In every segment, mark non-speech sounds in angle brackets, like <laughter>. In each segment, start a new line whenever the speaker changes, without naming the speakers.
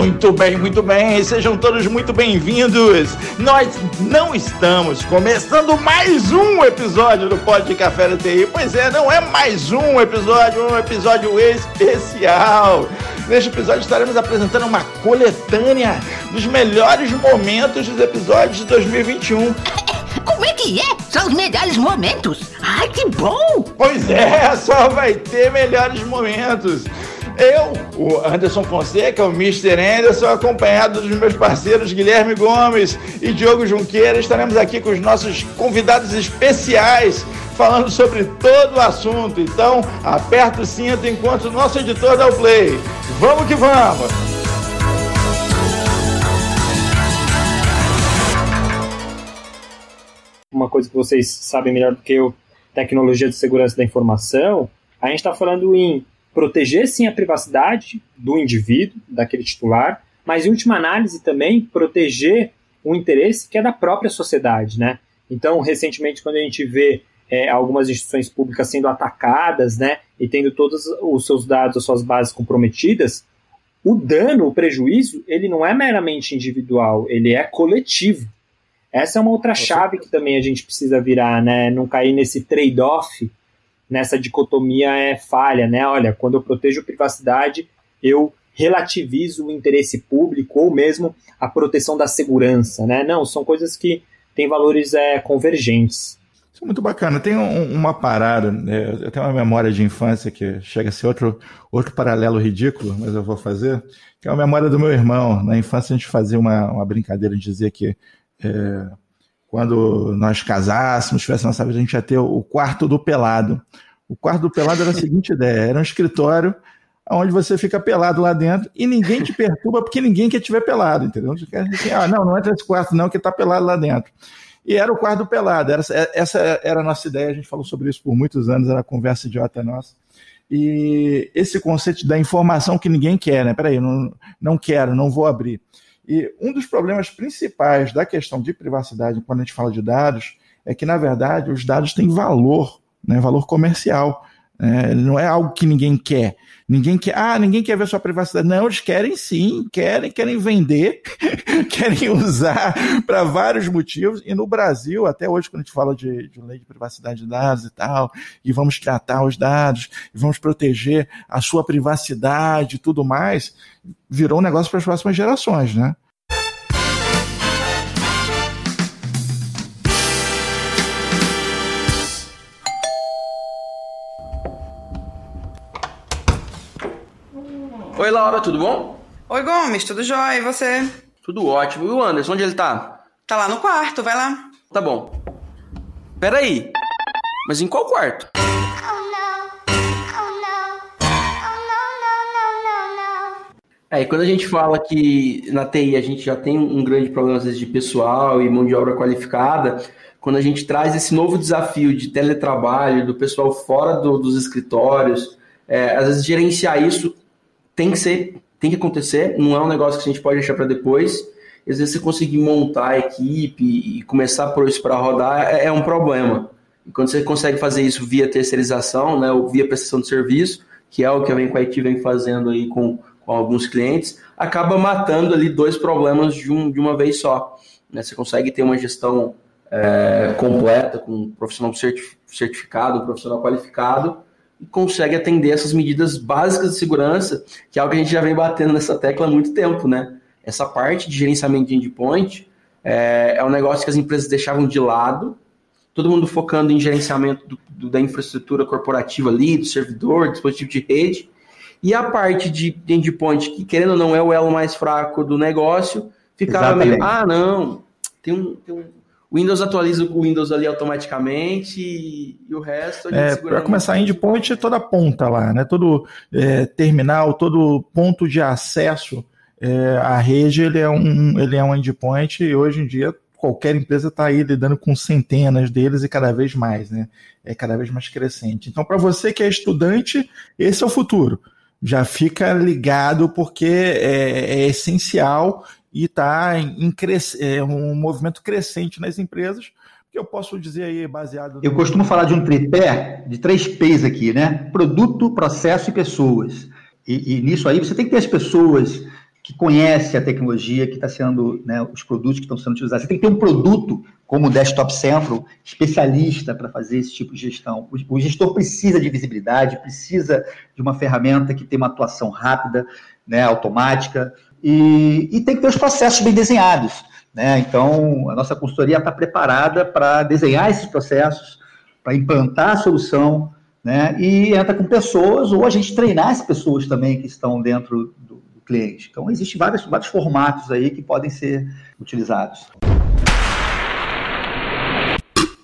Muito bem, muito bem. Sejam todos muito bem-vindos. Nós não estamos começando mais um episódio do Pod de Café da TI. Pois é, não é mais um episódio, um episódio especial. Neste episódio estaremos apresentando uma coletânea dos melhores momentos dos episódios de 2021.
Como é que é? São os melhores momentos. Ai, que bom!
Pois é, só vai ter melhores momentos. Eu, o Anderson Fonseca, o Mr. Anderson, acompanhado dos meus parceiros Guilherme Gomes e Diogo Junqueira, estaremos aqui com os nossos convidados especiais falando sobre todo o assunto. Então, aperta o cinto enquanto o nosso editor dá o play. Vamos que vamos!
Uma coisa que vocês sabem melhor do que eu, tecnologia de segurança da informação, a gente está falando em proteger sim a privacidade do indivíduo, daquele titular, mas em última análise também proteger o interesse que é da própria sociedade, né? Então, recentemente, quando a gente vê é, algumas instituições públicas sendo atacadas, né, e tendo todos os seus dados, as suas bases comprometidas, o dano, o prejuízo, ele não é meramente individual, ele é coletivo. Essa é uma outra chave que também a gente precisa virar, né? Não cair nesse trade-off nessa dicotomia é falha, né? Olha, quando eu protejo privacidade, eu relativizo o interesse público ou mesmo a proteção da segurança, né? Não, são coisas que têm valores é, convergentes.
Isso é muito bacana. Tem um, uma parada, né? eu tenho uma memória de infância que chega a ser outro, outro paralelo ridículo, mas eu vou fazer, que é a memória do meu irmão. Na infância a gente fazia uma, uma brincadeira de dizer que é, quando nós casássemos, tivesse nossa vida, a gente ia ter o quarto do pelado. O quarto do pelado era a seguinte ideia: era um escritório onde você fica pelado lá dentro e ninguém te perturba porque ninguém quer te ver pelado, entendeu? Ah, não, não entra nesse quarto não, que tá pelado lá dentro. E era o quarto do pelado, era, essa era a nossa ideia, a gente falou sobre isso por muitos anos, era conversa idiota nossa. E esse conceito da informação que ninguém quer, né? Peraí, não, não quero, não vou abrir. E um dos problemas principais da questão de privacidade, quando a gente fala de dados, é que, na verdade, os dados têm valor, né, valor comercial. É, não é algo que ninguém quer. Ninguém quer, ah, ninguém quer ver sua privacidade. Não, eles querem sim, querem, querem vender, <laughs> querem usar para vários motivos. E no Brasil, até hoje, quando a gente fala de, de, lei de privacidade de dados e tal, e vamos tratar os dados, e vamos proteger a sua privacidade e tudo mais, virou um negócio para as próximas gerações, né?
Oi, Laura, tudo bom?
Oi, Gomes, tudo jóia? E você?
Tudo ótimo. E o Anderson, onde ele tá?
Tá lá no quarto, vai lá.
Tá bom. Peraí. Mas em qual quarto? É, e quando a gente fala que na TI a gente já tem um grande problema, às vezes, de pessoal e mão de obra qualificada, quando a gente traz esse novo desafio de teletrabalho, do pessoal fora do, dos escritórios, é, às vezes gerenciar isso tem que ser, tem que acontecer, não é um negócio que a gente pode deixar para depois. Às vezes você conseguir montar a equipe e começar por isso para rodar é, é, um problema. E quando você consegue fazer isso via terceirização, né, ou via prestação de serviço, que é o que a Vencoit vem fazendo aí com com alguns clientes, acaba matando ali dois problemas de, um, de uma vez só. Né? Você consegue ter uma gestão é, completa, com um profissional certificado, um profissional qualificado, consegue atender essas medidas básicas de segurança, que é algo que a gente já vem batendo nessa tecla há muito tempo, né? Essa parte de gerenciamento de endpoint é, é um negócio que as empresas deixavam de lado, todo mundo focando em gerenciamento do, do, da infraestrutura corporativa ali, do servidor, dispositivo de rede, e a parte de endpoint, que querendo ou não é o elo mais fraco do negócio, ficava Exatamente. meio, ah, não, tem um, tem um, Windows atualiza o Windows ali automaticamente e, e o resto.
É, para começar, endpoint é toda a ponta lá, né? Todo é, terminal, todo ponto de acesso é, à rede, ele é um, ele é um endpoint e hoje em dia qualquer empresa está aí lidando com centenas deles e cada vez mais, né? É cada vez mais crescente. Então, para você que é estudante, esse é o futuro já fica ligado porque é, é essencial e está em, é um movimento crescente nas empresas, que eu posso dizer aí baseado.
Eu costumo falar de um tripé de três P's aqui, né? Produto, processo e pessoas. E, e nisso aí você tem que ter as pessoas que conhecem a tecnologia que está sendo, né, os produtos que estão sendo utilizados. Você tem que ter um produto como o Desktop Central, especialista para fazer esse tipo de gestão. O, o, gestor precisa de visibilidade, precisa de uma ferramenta que tem uma atuação rápida, né, automática, e, e tem que ter os processos bem desenhados. Né? Então, a nossa consultoria está preparada para desenhar esses processos, para implantar a solução, né? e entra com pessoas, ou a gente treinar as pessoas também que estão dentro do, do cliente. Então, existem vários, vários formatos aí que podem ser utilizados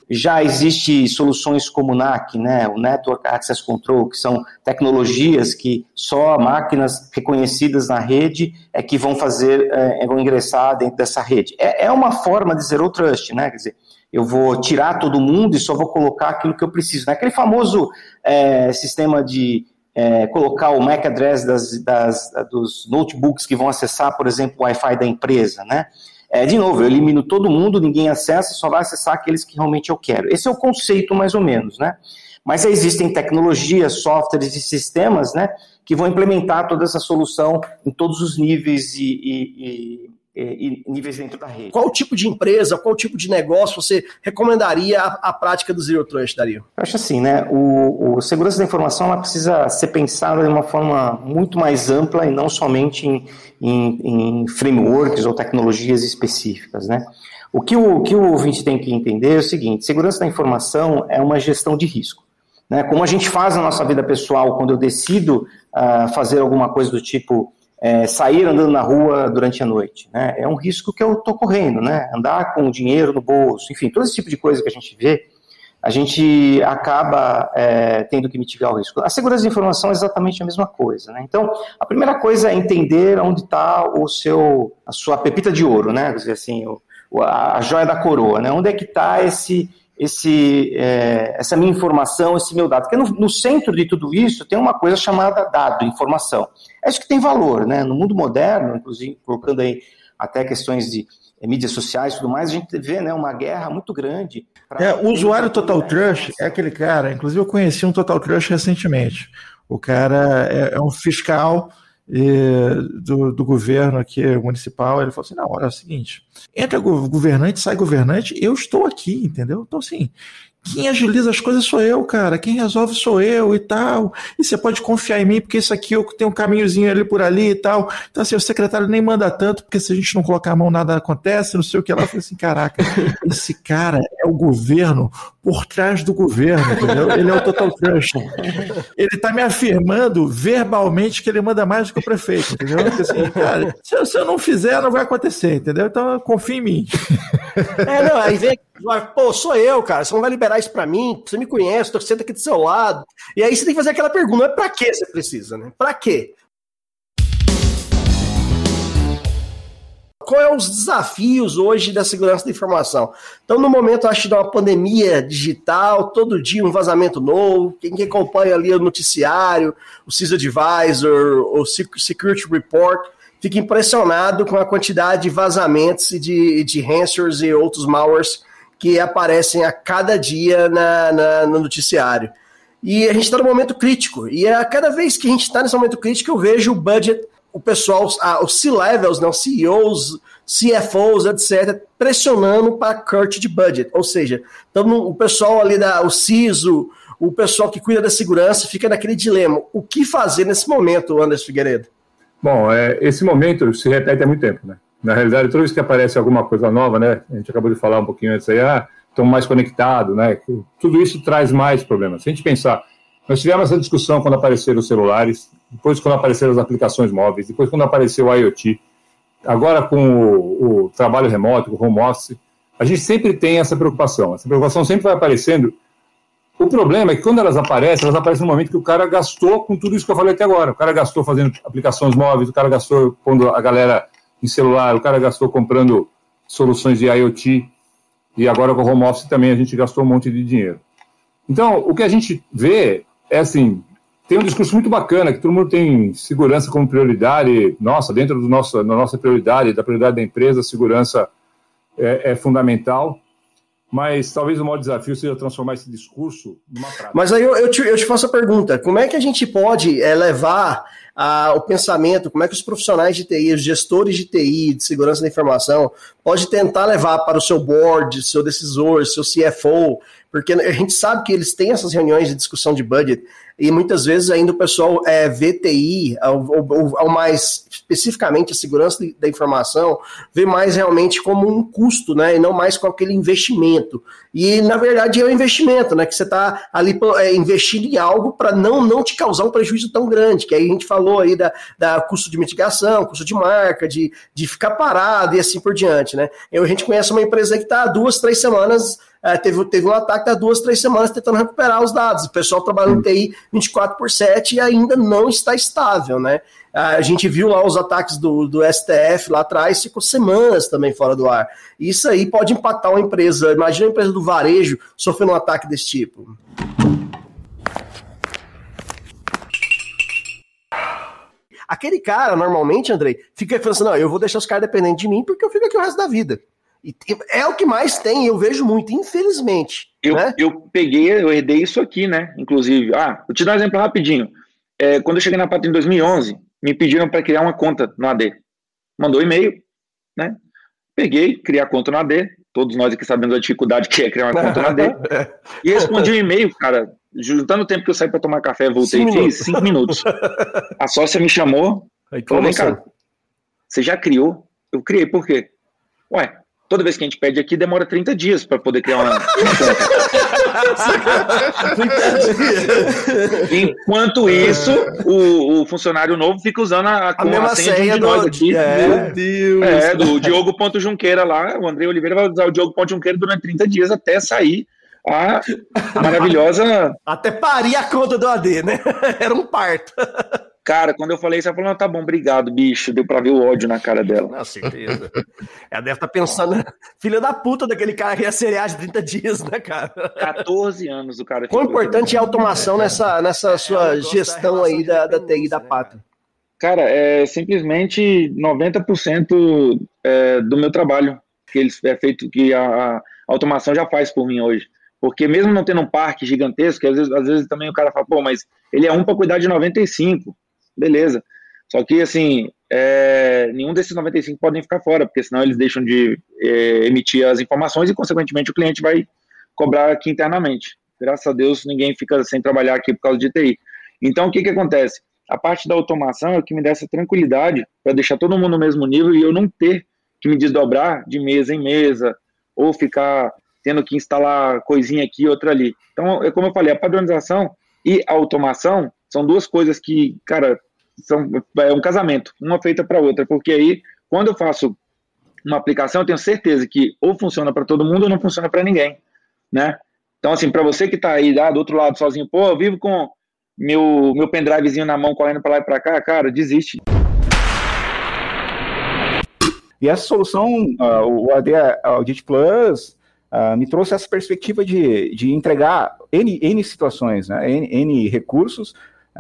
já existe soluções como o NAC, né, o Network Access Control, que são tecnologias que só máquinas reconhecidas na rede é que vão fazer, é, vão ingressar dentro dessa rede. É, é uma forma de zero trust, né, quer dizer, eu vou tirar todo mundo e só vou colocar aquilo que eu preciso. Né? Aquele famoso é, sistema de é, colocar o MAC address das, das, dos notebooks que vão acessar, por exemplo, o Wi-Fi da empresa, né? É, de novo, eu elimino todo mundo, ninguém acessa, só vai acessar aqueles que realmente eu quero. Esse é o conceito, mais ou menos, né? Mas existem tecnologias, softwares e sistemas, né, que vão implementar toda essa solução em todos os níveis e, e, e, e níveis dentro da rede.
Qual tipo de empresa, qual tipo de negócio você recomendaria a, a prática do Zero Trust, Dario?
Eu acho assim, né, o, o segurança da informação ela precisa ser pensada de uma forma muito mais ampla e não somente em em, em frameworks ou tecnologias específicas, né? O que o, o que o ouvinte tem que entender é o seguinte: segurança da informação é uma gestão de risco. Né? Como a gente faz na nossa vida pessoal quando eu decido uh, fazer alguma coisa do tipo é, sair andando na rua durante a noite. Né? É um risco que eu estou correndo, né? andar com o dinheiro no bolso, enfim, todo esse tipo de coisa que a gente vê a gente acaba é, tendo que mitigar o risco. A segurança de informação é exatamente a mesma coisa. Né? Então, a primeira coisa é entender onde está o seu, a sua pepita de ouro, né? Quer dizer, assim, o, a, joia da coroa, né? Onde é que está esse, esse, é, essa minha informação, esse meu dado? Porque no, no, centro de tudo isso tem uma coisa chamada dado, informação. É isso que tem valor, né? No mundo moderno, inclusive colocando aí até questões de é, mídias sociais e tudo mais, a gente vê né, uma guerra muito grande.
É, o usuário Total Trust é aquele cara, inclusive eu conheci um Total Trust recentemente. O cara é, é um fiscal do, do, governo aqui municipal, ele falou assim: não, olha, é o seguinte, entra governante, sai governante, eu estou aqui, entendeu? Então, assim, quem agiliza as coisas sou eu, cara. Quem resolve sou eu e tal. E você pode confiar em mim, porque isso aqui eu tenho um caminhozinho ali por ali e tal. Então, assim, o secretário nem manda tanto, porque se a gente não colocar a mão, nada acontece, não sei o que lá. Eu assim: caraca, <laughs> esse cara é o governo por trás do governo, entendeu? Ele é o total trust. Ele tá me afirmando verbalmente que ele manda mais do que o prefeito, entendeu? Porque, assim, cara, se eu não fizer, não vai acontecer, entendeu? Então, confia em mim. <laughs>
É, não, aí vem Pô, sou eu, cara. Você não vai liberar isso para mim? Você me conhece, tô sentado aqui do seu lado. E aí você tem que fazer aquela pergunta: é para que você precisa, né? Para quê? Qual é os desafios hoje da segurança da informação? Então, no momento, acho que de uma pandemia digital, todo dia um vazamento novo. Quem acompanha ali o noticiário, o CISA Advisor, o Security Report, fica impressionado com a quantidade de vazamentos e de, de ransomwares e outros malwares que aparecem a cada dia na, na no noticiário. E a gente está no momento crítico. E a cada vez que a gente está nesse momento crítico, eu vejo o budget, o pessoal, os C-levels, não, CEOs, CFOs, etc., pressionando para cut de budget. Ou seja, então, o pessoal ali, da, o CISO, o pessoal que cuida da segurança, fica naquele dilema. O que fazer nesse momento, Anderson Figueiredo?
Bom, é, esse momento se repete há muito tempo, né? Na realidade, toda vez que aparece alguma coisa nova, né? A gente acabou de falar um pouquinho antes aí, ah, estão mais conectados, né? Tudo isso traz mais problemas. Se a gente pensar, nós tivemos essa discussão quando apareceram os celulares, depois quando apareceram as aplicações móveis, depois quando apareceu o IoT, agora com o, o trabalho remoto, o home office, a gente sempre tem essa preocupação. Essa preocupação sempre vai aparecendo. O problema é que quando elas aparecem, elas aparecem no momento que o cara gastou com tudo isso que eu falei até agora. O cara gastou fazendo aplicações móveis, o cara gastou quando a galera em celular, o cara gastou comprando soluções de IoT, e agora com o home office também a gente gastou um monte de dinheiro. Então, o que a gente vê é assim, tem um discurso muito bacana, que todo mundo tem segurança como prioridade, nossa, dentro do nosso, da nossa prioridade, da prioridade da empresa, a segurança é, é fundamental, mas talvez o maior desafio seja transformar esse discurso numa prática.
Mas aí eu, eu, te, eu te faço a pergunta: como é que a gente pode é, levar a, o pensamento, como é que os profissionais de TI, os gestores de TI, de segurança da informação, pode tentar levar para o seu board, seu decisor, seu CFO, porque a gente sabe que eles têm essas reuniões de discussão de budget e muitas vezes ainda o pessoal é, VTI, ou, ou, ou mais especificamente a segurança da informação, vê mais realmente como um custo, né, e não mais com aquele investimento. E na verdade é um investimento, né, que você está ali é, investindo em algo para não, não te causar um prejuízo tão grande, que aí a gente falou aí da, da custo de mitigação, custo de marca, de, de ficar parado e assim por diante, né. Eu, a gente conhece uma empresa que está duas, três semanas é, teve, teve um ataque há duas, três semanas tentando recuperar os dados. O pessoal trabalha no TI 24 por 7 e ainda não está estável, né? A gente viu lá os ataques do, do STF lá atrás, ficou semanas também fora do ar. Isso aí pode impactar uma empresa. Imagina uma empresa do varejo sofrendo um ataque desse tipo. Aquele cara, normalmente, Andrei, fica assim: não, eu vou deixar os caras dependentes de mim porque eu fico aqui o resto da vida. E é o que mais tem, eu vejo muito, infelizmente.
Eu,
né?
eu peguei, eu herdei isso aqui, né? Inclusive. Ah, vou te dar um exemplo rapidinho. É, quando eu cheguei na Pátria em 2011, me pediram para criar uma conta no AD. Mandou e-mail, né? Peguei, criei a conta no AD. Todos nós aqui sabemos a dificuldade que é criar uma conta no AD. <laughs> e respondi o um e-mail, cara, juntando o tempo que eu saí para tomar café, voltei e fiz cinco minutos. <laughs> A sócia me chamou, Aí, falou, vem cá, você já criou? Eu criei, por quê? Ué, Toda vez que a gente pede aqui, demora 30 dias para poder criar uma, <laughs> Enquanto isso, o, o, funcionário novo fica usando a, a, a, a senha, senha de nós do... aqui. É, Meu Deus. É, do Diogo Ponto Junqueira lá. O André Oliveira vai usar o Diogo Ponto Junqueira durante 30 dias até sair a maravilhosa.
Até parir a conta do AD, né? <laughs> Era um parto.
Cara, quando eu falei isso, ela falou: não, tá bom, obrigado, bicho. Deu pra ver o ódio na cara dela.
Com certeza. ela deve estar tá pensando, filha da puta daquele cara que ia cerear de 30 dias, né, cara?
14 anos o cara.
Quão importante é a automação nessa, nessa é, sua gestão aí da, da TI da né, pátria?
Cara, é simplesmente 90% é, do meu trabalho que eles é feito, que a, a automação já faz por mim hoje. Porque mesmo não tendo um parque gigantesco, às vezes, às vezes também o cara fala, pô, mas ele é um para cuidar de 95 beleza. Só que, assim, é, nenhum desses 95 podem ficar fora, porque senão eles deixam de é, emitir as informações e, consequentemente, o cliente vai cobrar aqui internamente. Graças a Deus, ninguém fica sem trabalhar aqui por causa de TI. Então, o que, que acontece? A parte da automação é o que me dá essa tranquilidade para deixar todo mundo no mesmo nível e eu não ter que me desdobrar de mesa em mesa ou ficar tendo que instalar coisinha aqui outra ali. Então, é como eu falei, a padronização e a automação são duas coisas que, cara, são, é um casamento, uma feita para outra, porque aí, quando eu faço uma aplicação, eu tenho certeza que ou funciona para todo mundo ou não funciona para ninguém, né? Então, assim, para você que está aí ah, do outro lado sozinho, pô, eu vivo com meu, meu pendrivezinho na mão, correndo para lá e para cá, cara, desiste.
E essa solução, uh, o AD Audit Plus, uh, me trouxe essa perspectiva de, de entregar N, N situações, né? N, N recursos,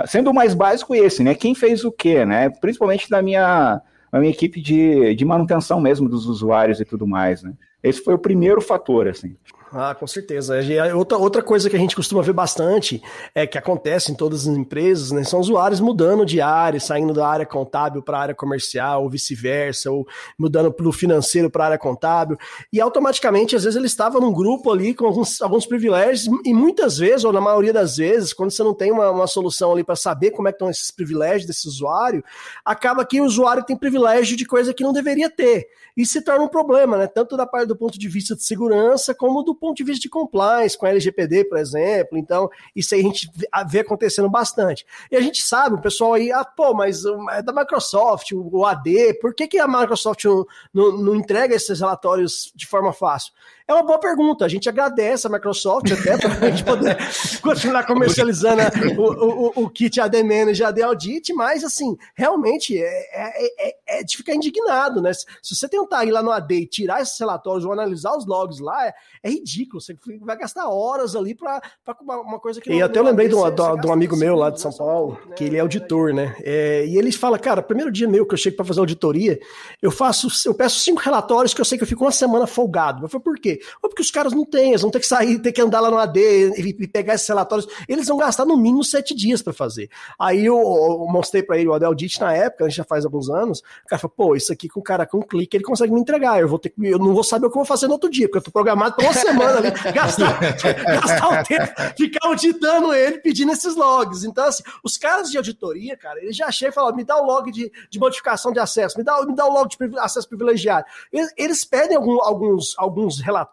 Sendo o mais básico esse, né? Quem fez o quê, né? Principalmente na minha, na minha equipe de, de manutenção mesmo dos usuários e tudo mais, né? Esse foi o primeiro fator, assim.
Ah, com certeza. Outra, outra coisa que a gente costuma ver bastante é que acontece em todas as empresas, né? São usuários mudando de área, saindo da área contábil para a área comercial, ou vice-versa, ou mudando do financeiro para a área contábil. E automaticamente, às vezes, ele estava num grupo ali com alguns, alguns privilégios, e muitas vezes, ou na maioria das vezes, quando você não tem uma, uma solução ali para saber como é que estão esses privilégios desse usuário, acaba que o usuário tem privilégio de coisa que não deveria ter. E se torna um problema, né? Tanto da parte do ponto de vista de segurança, como do de vista de compliance, com a LGPD, por exemplo. Então, isso aí a gente vê acontecendo bastante. E a gente sabe, o pessoal aí, ah, pô, mas é da Microsoft, o AD, por que, que a Microsoft não, não, não entrega esses relatórios de forma fácil? É uma boa pergunta. A gente agradece a Microsoft até para a <laughs> gente poder continuar comercializando o, o, o, kit AD Manager, AD Audit, mas assim, realmente é, é, é, é, de ficar indignado, né? Se você tentar ir lá no AD e tirar esses relatórios ou analisar os logs lá, é, é ridículo. Você vai gastar horas ali para uma coisa que não, E até eu lembrei de um, de um amigo meu lá de São Paulo, que ele é auditor, né? É, e ele fala, cara, primeiro dia meu que eu chego para fazer auditoria, eu faço, eu peço cinco relatórios que eu sei que eu fico uma semana folgado. Eu falei, por quê? Quê? Ou porque os caras não têm, eles vão ter que sair, ter que andar lá no AD e pegar esses relatórios. Eles vão gastar no mínimo sete dias para fazer. Aí eu, eu mostrei para ele o Adeldit na época, a gente já faz alguns anos. O cara falou, pô, isso aqui com o cara com um clique ele consegue me entregar. Eu vou ter eu não vou saber o que eu vou fazer no outro dia, porque eu tô programado para uma semana ali, <laughs> gastar, gastar o tempo, ficar auditando ele, pedindo esses logs. Então, assim, os caras de auditoria, cara, eles já chegam e falam, me dá o log de, de modificação de acesso, me dá, me dá o log de acesso privilegiado. Eles, eles pedem algum, alguns, alguns relatórios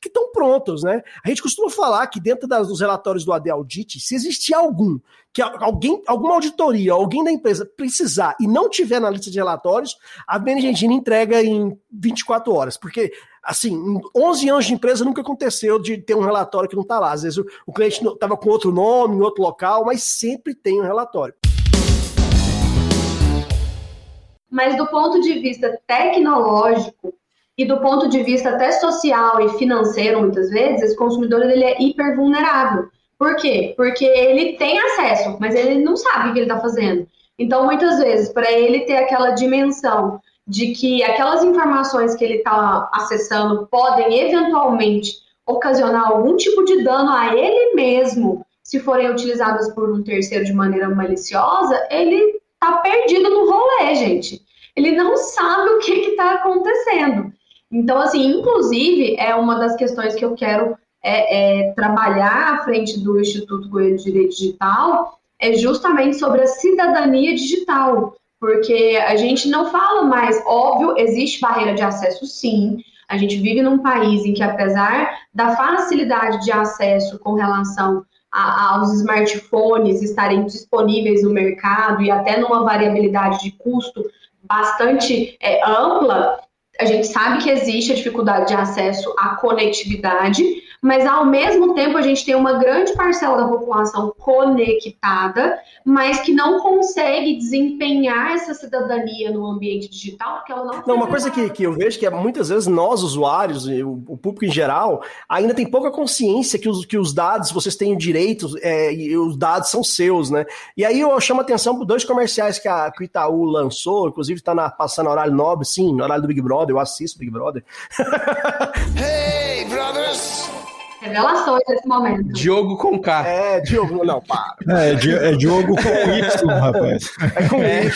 que estão prontos, né? A gente costuma falar que dentro das, dos relatórios do AD Audit, se existir algum, que alguém, alguma auditoria, alguém da empresa precisar e não tiver na lista de relatórios, a Benegentini entrega em 24 horas, porque assim, em 11 anos de empresa nunca aconteceu de ter um relatório que não está lá. Às vezes o, o cliente estava com outro nome, em outro local, mas sempre tem um relatório.
Mas do ponto de vista tecnológico, e do ponto de vista até social e financeiro, muitas vezes, esse consumidor ele é hiper vulnerável. Por quê? Porque ele tem acesso, mas ele não sabe o que ele está fazendo. Então, muitas vezes, para ele ter aquela dimensão de que aquelas informações que ele está acessando podem eventualmente ocasionar algum tipo de dano a ele mesmo, se forem utilizadas por um terceiro de maneira maliciosa, ele está perdido no rolê, gente. Ele não sabe o que está acontecendo. Então, assim, inclusive, é uma das questões que eu quero é, é, trabalhar à frente do Instituto Goiano de Direito Digital, é justamente sobre a cidadania digital, porque a gente não fala mais, óbvio, existe barreira de acesso sim, a gente vive num país em que, apesar da facilidade de acesso com relação a, aos smartphones estarem disponíveis no mercado e até numa variabilidade de custo bastante é, ampla, a gente sabe que existe a dificuldade de acesso à conectividade, mas ao mesmo tempo a gente tem uma grande parcela da população conectada, mas que não consegue desempenhar essa cidadania no ambiente digital, porque ela não.
Não, uma coisa que, que eu vejo que é muitas vezes nós, usuários, e o, o público em geral, ainda tem pouca consciência que os, que os dados, vocês têm direitos, é, e os dados são seus, né? E aí eu chamo a atenção por dois comerciais que, a, que o Itaú lançou, inclusive está passando horário nobre, sim, no horário do Big Brother, eu assisto Big Brother. <laughs>
hey! Revelações nesse momento.
Diogo com K.
É, Diogo, não, para.
É, é Diogo com Y, rapaz.
É com Y.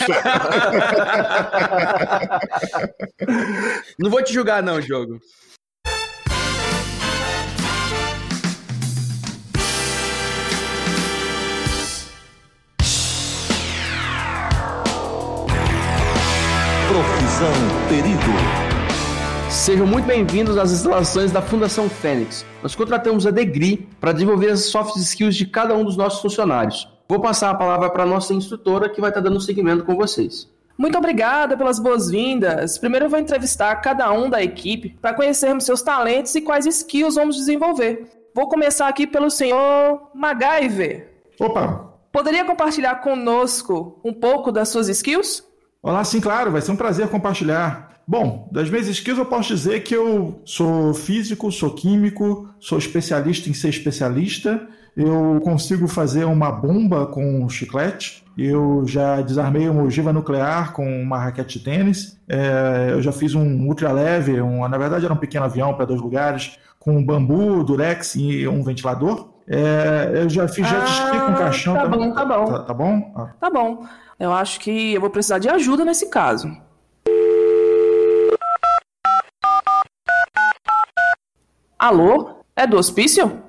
não vou te julgar, não, Diogo.
Profissão Perigo.
Sejam muito bem-vindos às instalações da Fundação Fênix. Nós contratamos a Degri para desenvolver as soft skills de cada um dos nossos funcionários. Vou passar a palavra para a nossa instrutora que vai estar dando seguimento com vocês.
Muito obrigada pelas boas-vindas. Primeiro eu vou entrevistar cada um da equipe para conhecermos seus talentos e quais skills vamos desenvolver. Vou começar aqui pelo senhor MacGyver.
Opa!
Poderia compartilhar conosco um pouco das suas skills?
Olá, sim, claro, vai ser um prazer compartilhar. Bom, das minhas skills eu posso dizer que eu sou físico, sou químico, sou especialista em ser especialista, eu consigo fazer uma bomba com um chiclete, eu já desarmei uma ogiva nuclear com uma raquete de tênis, é, eu já fiz um ultra leve, um, na verdade era um pequeno avião para dois lugares, com bambu, durex e um ventilador. É, eu já fiz jet ski com
Ah,
caixão
tá
também.
bom, tá bom.
Tá, tá bom? Ah.
Tá bom. Eu acho que eu vou precisar de ajuda nesse caso. Alô? É do hospício?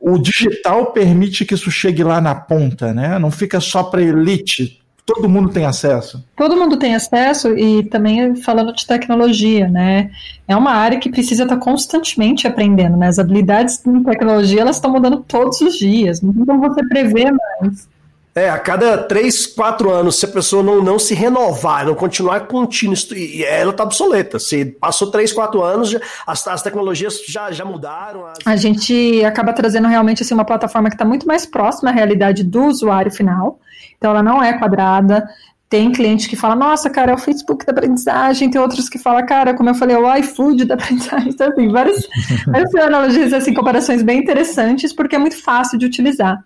o digital permite que isso chegue lá na ponta, né? Não fica só para elite. Todo mundo tem acesso.
Todo mundo tem acesso e também falando de tecnologia, né? É uma área que precisa estar constantemente aprendendo, né? As habilidades em tecnologia elas estão mudando todos os dias. Não tem como você prever mais.
É, a cada 3, 4 anos, se a pessoa não, não se renovar, não continuar contínua, ela está obsoleta. Se passou 3, 4 anos, as, as tecnologias já, já mudaram. as-
A gente acaba trazendo realmente assim, uma plataforma que está muito mais próxima à realidade do usuário final. Então, ela não é quadrada. Tem cliente que fala, nossa, cara, é o Facebook da aprendizagem. Tem outros que falam, cara, como eu falei, é o iFood da aprendizagem. Então, assim, várias, várias analogias, assim, comparações bem interessantes, porque é muito fácil de utilizar.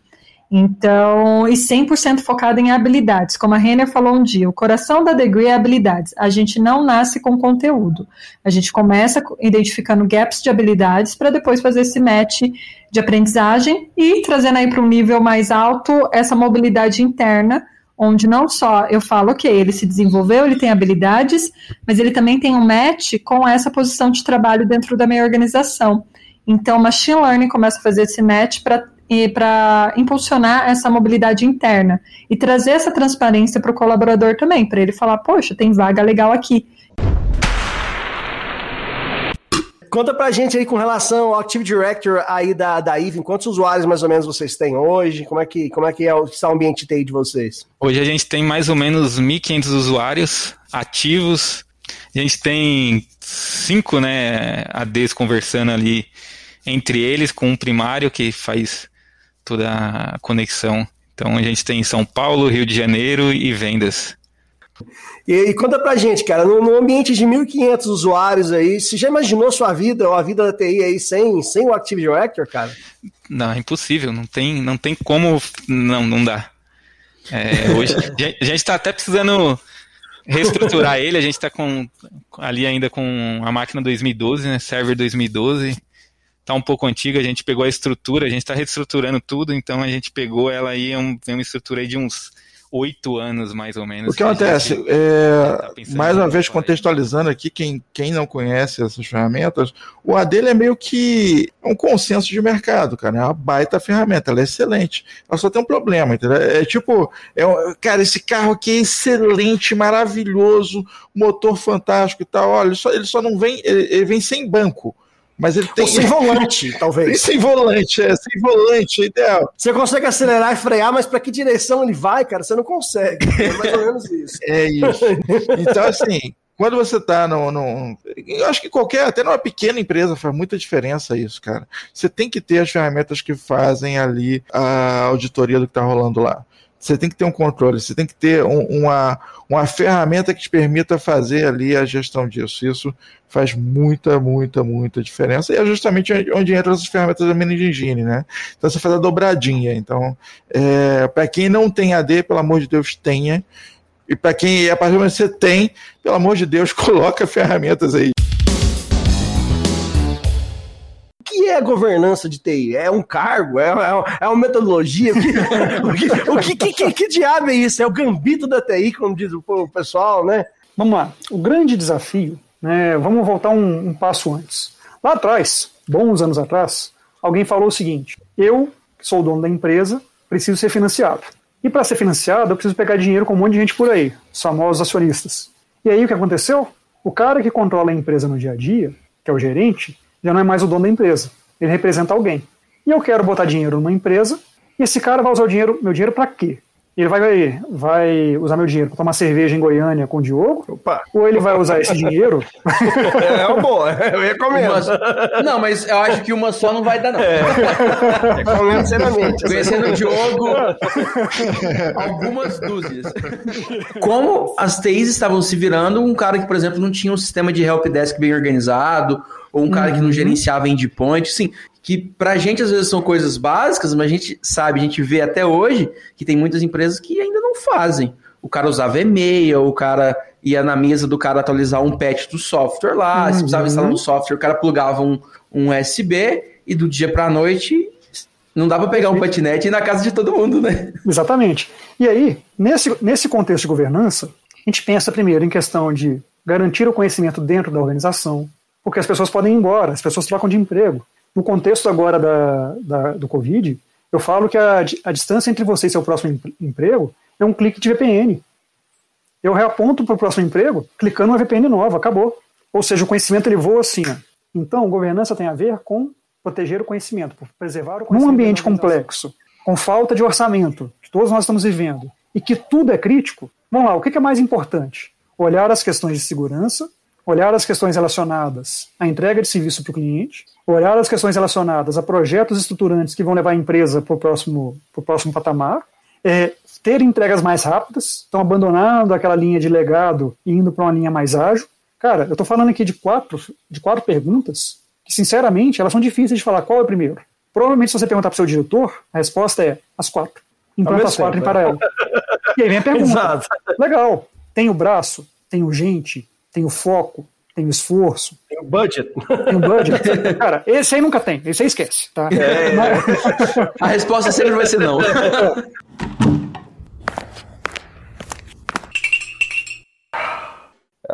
Então, e 100% focada em habilidades. Como a Renner falou um dia, o coração da Degree é habilidades. A gente não nasce com conteúdo. A gente começa identificando gaps de habilidades para depois fazer esse match de aprendizagem e trazendo aí para um nível mais alto essa mobilidade interna, onde não só eu falo, ok, ele se desenvolveu, ele tem habilidades, mas ele também tem um match com essa posição de trabalho dentro da minha organização. Então, Machine Learning começa a fazer esse match para para impulsionar essa mobilidade interna e trazer essa transparência para o colaborador também, para ele falar, poxa, tem vaga legal aqui.
Conta pra gente aí com relação ao Active Director aí da, da IVE, quantos usuários mais ou menos vocês têm hoje? Como é que, como é, que é o, está o ambiente TI de vocês?
Hoje a gente tem mais ou menos 1.500 usuários ativos. A gente tem cinco né, ADs conversando ali entre eles, com um primário que faz toda a conexão. Então a gente tem São Paulo, Rio de Janeiro e vendas.
E, e conta pra gente, cara, no, no ambiente de 1.500 usuários aí, você já imaginou sua vida ou a vida da TI aí sem, sem o Active Director, cara?
Não, é impossível, não tem, não tem como, não, não dá. É, hoje, <laughs> a gente está até precisando reestruturar ele, a gente está com, ali ainda com a máquina 2012, né, server 2012, tá um pouco antiga, a gente pegou a estrutura, a gente está reestruturando tudo, então a gente pegou ela aí, é um, tem uma estrutura aí de uns oito anos, mais ou menos.
O que, que acontece? Gente, é, tá mais uma vez, contextualizando aqui, quem, quem não conhece essas ferramentas, o AD é meio que um consenso de mercado, cara. É uma baita ferramenta, ela é excelente. Ela só tem um problema, entendeu? É tipo, é, cara, esse carro aqui é excelente, maravilhoso, motor fantástico e tal. Olha, ele só, ele só não vem, ele, ele vem sem banco. Mas ele tem. Ou
sem <laughs> volante, talvez.
sem volante, é, sem volante, é ideal.
Você consegue acelerar e frear, mas para que direção ele vai, cara? Você não consegue. É mais ou menos isso. <laughs>
É isso. Então, assim, quando você está no, no, Eu acho que qualquer, até numa pequena empresa, faz muita diferença isso, cara. Você tem que ter as ferramentas que fazem ali a auditoria do que está rolando lá você tem que ter um controle, você tem que ter um, uma, uma ferramenta que te permita fazer ali a gestão disso. Isso faz muita, muita, muita diferença. E é justamente onde entram essas ferramentas da Managing Engine, né? Então você faz a dobradinha. Então, é, para quem não tem AD, pelo amor de Deus, tenha. E para quem, a partir do momento que você tem, pelo amor de Deus, <laughs> coloca ferramentas aí.
É governança de TI? É um cargo? É, é, é uma metodologia? O, que, <laughs> o que, que, que, diabo é isso? É o gambito da TI, como diz o, o pessoal, né?
Vamos lá. O grande desafio, né, vamos voltar um, um passo antes. Lá atrás, bons anos atrás, alguém falou o seguinte: eu, que sou o dono da empresa, preciso ser financiado. E para ser financiado, eu preciso pegar dinheiro com um monte de gente por aí, os famosos acionistas. E aí o que aconteceu? O cara que controla a empresa no dia a dia, que é o gerente, já não é mais o dono da empresa. Ele representa alguém. E eu quero botar dinheiro numa empresa, e esse cara vai usar o dinheiro, meu dinheiro para quê? Ele vai, vai usar meu dinheiro para tomar cerveja em Goiânia com o Diogo? Opa. Ou ele vai usar esse dinheiro? <laughs>
é, é uma boa, eu recomendo.
Uma... Não, mas eu acho que uma só não vai dar, não. É.
Recomendo seriamente.
Conhecendo o Diogo, algumas dúzias. Como as TIs estavam se virando, um cara que, por exemplo, não tinha um sistema de helpdesk bem organizado, ou um cara uhum. que não uhum. gerenciava endpoint, sim, que pra gente às vezes são coisas básicas, mas a gente sabe, a gente vê até hoje que tem muitas empresas que ainda não fazem. O cara usava e-mail, o cara ia na mesa do cara atualizar um patch do software lá, uhum. se precisava instalar um software, o cara plugava um, um USB e do dia pra noite não dá para pegar um patinete e ir na casa de todo mundo, né?
Exatamente. E aí, nesse, nesse contexto de governança, a gente pensa primeiro em questão de garantir o conhecimento dentro da organização, porque as pessoas podem ir embora, as pessoas trocam de emprego. No contexto agora da, da do Covid, eu falo que a, a distância entre você e seu próximo emprego é um clique de VPN. Eu reaponto para o próximo emprego clicando uma VPN nova, acabou. Ou seja, o conhecimento ele voa assim. Ó. Então, governança tem a ver com proteger o conhecimento, preservar o conhecimento. Num ambiente complexo, com falta de orçamento, que todos nós estamos vivendo, e que tudo é crítico, vamos lá, o que é mais importante? Olhar as questões de segurança, olhar as questões relacionadas à entrega de serviço para o cliente, olhar as questões relacionadas a projetos estruturantes que vão levar a empresa para o próximo, próximo patamar, é, ter entregas mais rápidas, estão abandonando aquela linha de legado e indo para uma linha mais ágil. Cara, eu estou falando aqui de quatro, de quatro perguntas que, sinceramente, elas são difíceis de falar qual é o primeiro. Provavelmente, se você perguntar para o seu diretor, a resposta é as quatro. Implanta as quatro em paralelo. <laughs> E aí vem a pergunta.
Exato.
Legal. Tem o braço, tem o gente, tem o foco, tem o esforço.
Tem o budget.
Tem o budget. <laughs> Cara, esse aí nunca tem. Esse aí esquece. Tá?
É. A resposta sempre vai ser não. <laughs>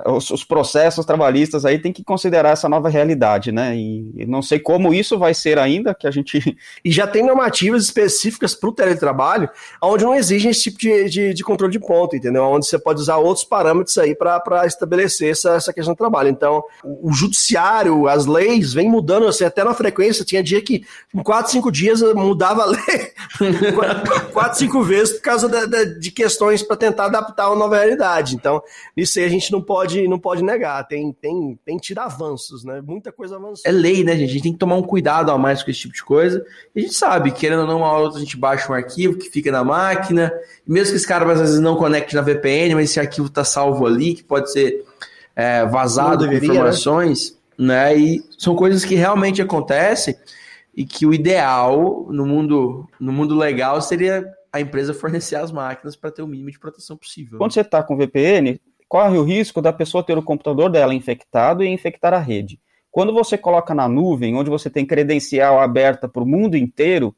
os, os processos trabalhistas aí tem que considerar essa nova realidade, né? E, e não sei como isso vai ser ainda, que a gente. <laughs>
E já tem normativas específicas para o teletrabalho, onde não exigem esse tipo de, de, de, controle de ponto, entendeu? Onde você pode usar outros parâmetros aí para estabelecer essa, essa questão do trabalho. Então, o, o judiciário, as leis, vem mudando assim, até na frequência. Tinha dia que em 4, 5 dias mudava a lei <laughs> 4, 5 vezes por causa da, da, de questões para tentar adaptar a nova realidade. Então, isso aí a gente não pode pode, não pode negar. Tem, tem, tem tido avanços, né? Muita coisa avançou.
É lei, né, gente? A gente tem que tomar um cuidado a mais com esse tipo de coisa. E a gente sabe, querendo ou não, uma hora a gente baixa um arquivo que fica na máquina. E mesmo que esse cara às vezes não conecte na VPN, mas esse arquivo está salvo ali, que pode ser é, vazado com né? informações, né? né? E são coisas que realmente acontecem e que o ideal no mundo, no mundo legal seria a empresa fornecer as máquinas para ter o mínimo de proteção possível.
Quando você está com VPN, corre o risco da pessoa ter o computador dela infectado e infectar a rede. Quando você coloca na nuvem, onde você tem credencial aberta para o mundo inteiro,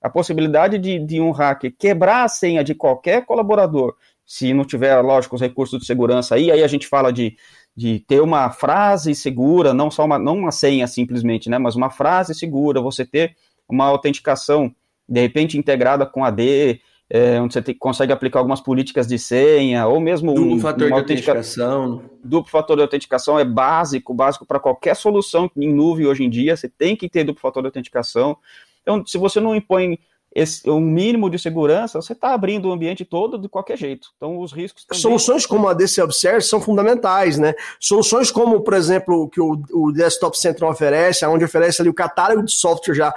a possibilidade de, de, um hacker quebrar a senha de qualquer colaborador, se não tiver, lógico, os recursos de segurança aí, aí a gente fala de, de ter uma frase segura, não só uma, não uma senha simplesmente, né, mas uma frase segura, você ter uma autenticação, de repente, integrada com AD, é, onde você tem, consegue aplicar algumas políticas de senha, ou mesmo
duplo
um,
fator de autenticação.
Duplo fator de autenticação é básico, básico para qualquer solução em nuvem hoje em dia, você tem que ter duplo fator de autenticação. Então, se você não impõe esse, um mínimo de segurança, você está abrindo o ambiente todo de qualquer jeito. Então, os riscos.
Também... Soluções como a DC Observe são fundamentais, né? Soluções como, por exemplo, que o, o Desktop Central oferece, onde oferece ali o catálogo de software já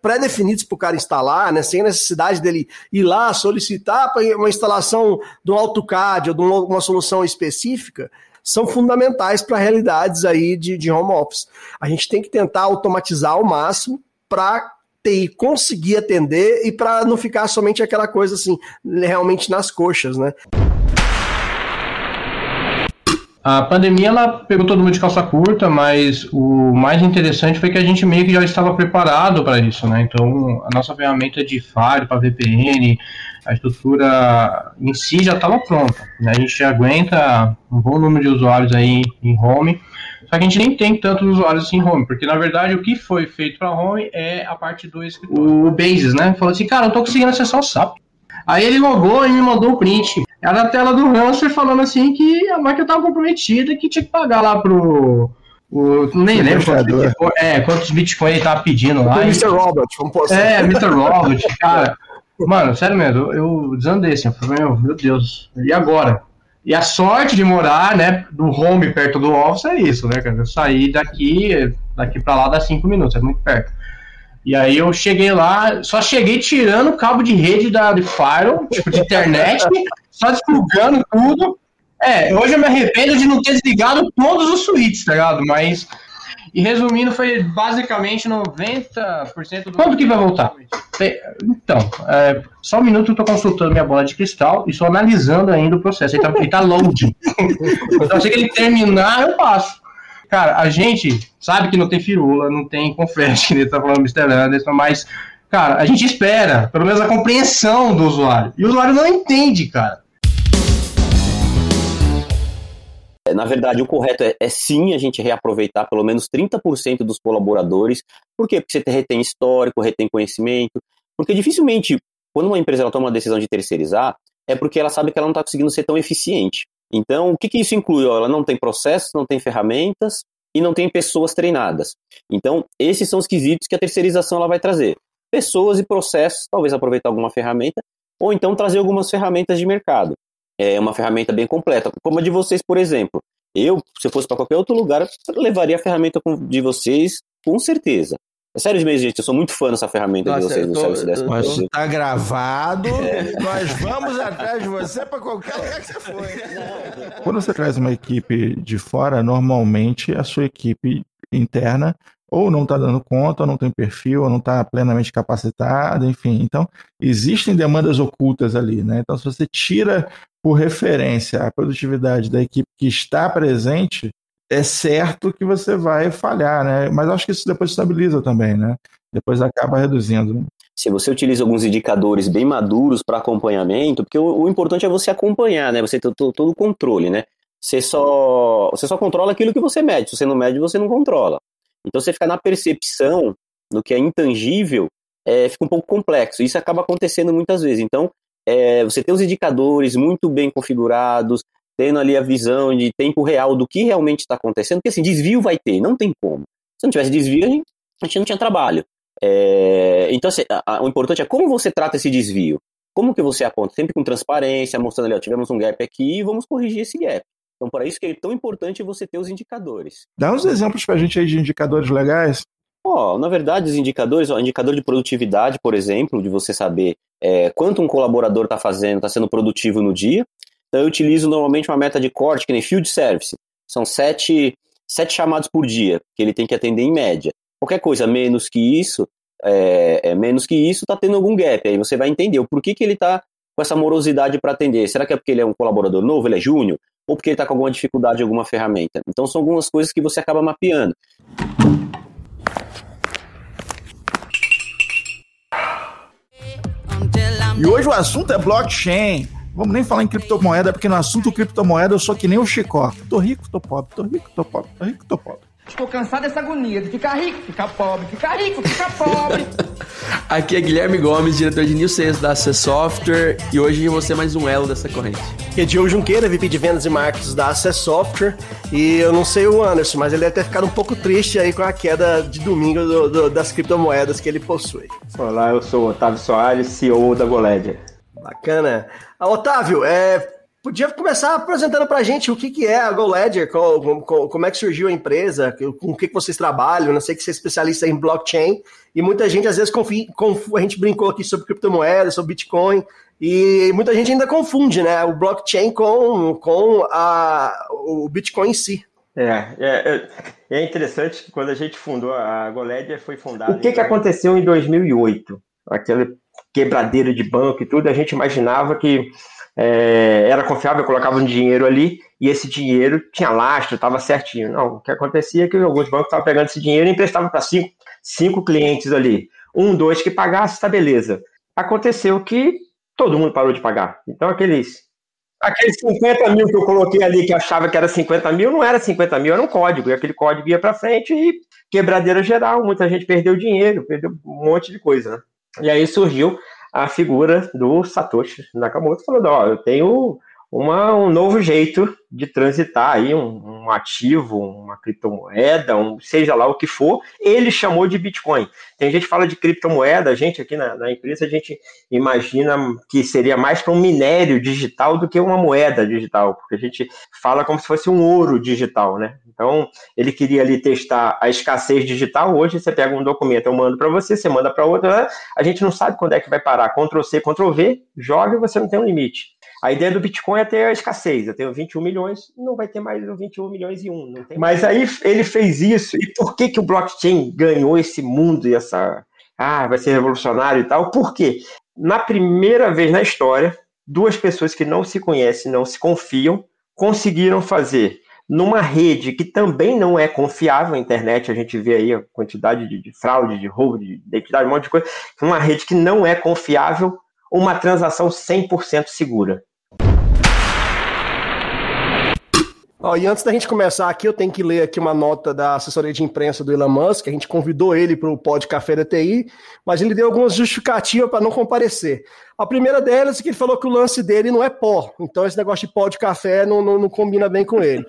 pré-definidos para o cara instalar, né? Sem necessidade dele ir lá solicitar uma instalação um AutoCAD ou de uma solução específica são fundamentais para realidades aí de, de home office. A gente tem que tentar automatizar ao máximo para TI conseguir atender e para não ficar somente aquela coisa assim, realmente nas coxas, né?
A pandemia ela pegou todo mundo de calça curta, mas o mais interessante foi que a gente meio que já estava preparado para isso, né? Então, a nossa ferramenta de Fire para VPN, a estrutura em si já estava pronta. Né? A gente aguenta um bom número de usuários aí em home só que a gente nem tem tantos usuários assim em home, porque na verdade o que foi feito para home é a parte do escritório. O Basis, né? Falou assim, cara, eu tô conseguindo acessar o SAP. Aí ele logou e me mandou o print. Era a tela do Hamster falando assim que a máquina estava comprometida e que tinha que pagar lá pro. O, nem lembro quantos Bitcoin, é, quantos Bitcoin ele tava pedindo lá.
O Mr. Robert, vamos pôr assim.
É, Mr. Robert, <laughs> cara. Mano, sério mesmo, eu, eu desandei assim, eu falei, meu, meu Deus, e agora? E a sorte de morar, né, do home perto do office é isso, né, cara? Eu saí daqui, daqui para lá dá cinco minutos, é muito perto. E aí eu cheguei lá, só cheguei tirando o cabo de rede da de Fire, tipo de internet, <laughs> só desplugando tudo. É, hoje eu me arrependo de não ter desligado todos os switches, tá ligado? Mas e resumindo, foi basicamente 90% do. Quando que vai voltar? Então, é, só um minuto eu estou consultando minha bola de cristal e estou analisando ainda o processo. Ele está ele tá loading. então, assim que ele terminar, eu passo. Cara, a gente sabe que não tem firula, não tem confete, que ele está falando Mr. Anderson, mas, cara, a gente espera, pelo menos a compreensão do usuário. E o usuário não entende, cara.
Na verdade, o correto é, é, sim a gente reaproveitar pelo menos 30% dos colaboradores. Por quê? Porque você retém histórico, retém conhecimento. Porque dificilmente, quando uma empresa toma uma decisão de terceirizar, é porque ela sabe que ela não está conseguindo ser tão eficiente. Então, o que, que isso inclui? Ela não tem processos, não tem ferramentas e não tem pessoas treinadas. Então, esses são os quesitos que a terceirização ela vai trazer. Pessoas e processos, talvez aproveitar alguma ferramenta, ou então trazer algumas ferramentas de mercado é uma ferramenta bem completa, como a de vocês, por exemplo. Eu, se eu fosse para qualquer outro lugar, levaria a ferramenta de vocês com certeza. É sério mesmo, gente, eu sou muito fã dessa ferramenta Nossa, de vocês no Service Desk.
Mas tá gravado, <laughs> é. nós vamos atrás de você para qualquer lugar que você for.
Quando você traz uma equipe de fora, normalmente a sua equipe interna ou não está dando conta, ou não tem perfil, ou não está plenamente capacitado, enfim. Então, existem demandas ocultas ali, né? Então, se você tira por referência a produtividade da equipe que está presente, é certo que você vai falhar, né? Mas acho que isso depois estabiliza também, né? Depois acaba reduzindo.
Se você utiliza alguns indicadores bem maduros para acompanhamento, porque o, o, importante é você acompanhar, né? Você ter todo o controle, né? Você só, você só controla aquilo que você mede. Se você não mede, você não controla. Então, você ficar na percepção do que é intangível, é, fica um pouco complexo. Isso acaba acontecendo muitas vezes. Então, é, você tem os indicadores muito bem configurados, tendo ali a visão de tempo real do que realmente está acontecendo, porque assim, desvio vai ter, não tem como. Se não tivesse desvio, a gente, a gente não tinha trabalho. É, então, assim, a, a, o importante é como você trata esse desvio. Como que você aponta? Sempre com transparência, mostrando ali, ó, tivemos um gap aqui e vamos corrigir esse gap. Então, para isso que é tão importante você ter os indicadores.
Dá uns exemplos para a gente aí de indicadores legais.
Oh, na verdade, os indicadores, o indicador de produtividade, por exemplo, de você saber é, quanto um colaborador está fazendo, está sendo produtivo no dia. Então, eu utilizo normalmente uma meta de corte, que nem field service. São sete, sete chamados por dia que ele tem que atender em média. Qualquer coisa menos que isso, é, é menos que isso, está tendo algum gap. Aí você vai entender o porquê que ele está com essa morosidade para atender. Será que é porque ele é um colaborador novo, ele é júnior? Ou porque ele está com alguma dificuldade em alguma ferramenta? Então, são algumas coisas que você acaba mapeando.
E hoje o assunto é blockchain. Vamos nem falar em criptomoeda, porque no assunto criptomoeda eu sou que nem o Chicó. Tô rico, tô pobre, tô rico, tô pobre, tô rico, tô pobre.
Estou cansado dessa agonia de ficar rico, ficar pobre, ficar rico, ficar pobre. <laughs>
Aqui é Guilherme Gomes, diretor de New Sales da AC Software, e hoje eu vou ser mais um elo dessa corrente.
Aqui é Diogo Junqueira, VP de Vendas e Marketing da AC Software, e eu não sei o Anderson, mas ele deve ter ficado um pouco triste aí com a queda de domingo do, do, das criptomoedas que ele possui.
Olá, eu sou o Otávio Soares, CEO da GoLedger.
Bacana. Ah, Otávio, é, Podia começar apresentando para a gente o que, que é a GoLedger, como, como é que surgiu a empresa, com o que, que vocês trabalham. Eu sei que você é especialista em blockchain e muita gente às vezes confia, a gente brincou aqui sobre criptomoedas, sobre Bitcoin e muita gente ainda confunde, né, o blockchain com, com a, o Bitcoin em si.
É, é, é interessante que quando a gente fundou a GoLedger foi fundada. O que, que aconteceu em 2008? Aquela quebradeira de banco e tudo, a gente imaginava que é, era confiável, colocava um dinheiro ali e esse dinheiro tinha lastro, estava certinho. Não, o que acontecia é que alguns bancos estavam pegando esse dinheiro e emprestavam para cinco, cinco clientes ali. Um, dois que pagasse, tá beleza. Aconteceu que todo mundo parou de pagar. Então aqueles aqueles 50 mil que eu coloquei ali que achava que era 50 mil, não era 50 mil, era um código. E aquele código ia para frente e quebradeira geral. Muita gente perdeu dinheiro, perdeu um monte de coisa. Né? E aí surgiu a figura do Satoshi Nakamoto, falando: Ó, eu tenho uma, um novo jeito de transitar aí um, um, ativo, uma criptomoeda, um, seja lá o que for, ele chamou de Bitcoin. Tem gente que fala de criptomoeda, a gente aqui na, na empresa, a gente imagina que seria mais para um minério digital do que uma moeda digital, porque a gente fala como se fosse um ouro digital, né? Então, ele queria ali testar a escassez digital. Hoje, você pega um documento, eu mando para você, você manda para outro, a gente não sabe quando é que vai parar. Ctrl C, Ctrl V, joga e você não tem um limite. A ideia do Bitcoin é ter a escassez. Eu tenho 21 milhões, não vai ter mais 21 milhões e um. Mas aí ele fez isso. E por que, que o blockchain ganhou esse mundo e essa. Ah, vai ser revolucionário e tal? Por quê? Na primeira vez na história, duas pessoas que não se conhecem, não se confiam, conseguiram fazer numa rede que também não é confiável, a internet, a gente vê aí a quantidade de, de fraude, de roubo, de identidade, um monte de coisa, uma rede que não é confiável, uma transação 100% segura.
Oh, e antes da gente começar aqui, eu tenho que ler aqui uma nota da assessoria de imprensa do Elon Musk. A gente convidou ele para o Pod Café da TI, mas ele deu algumas justificativas para não comparecer. A primeira delas é que ele falou que o lance dele não é pó, então esse negócio de pó de café não, não, não combina bem com ele.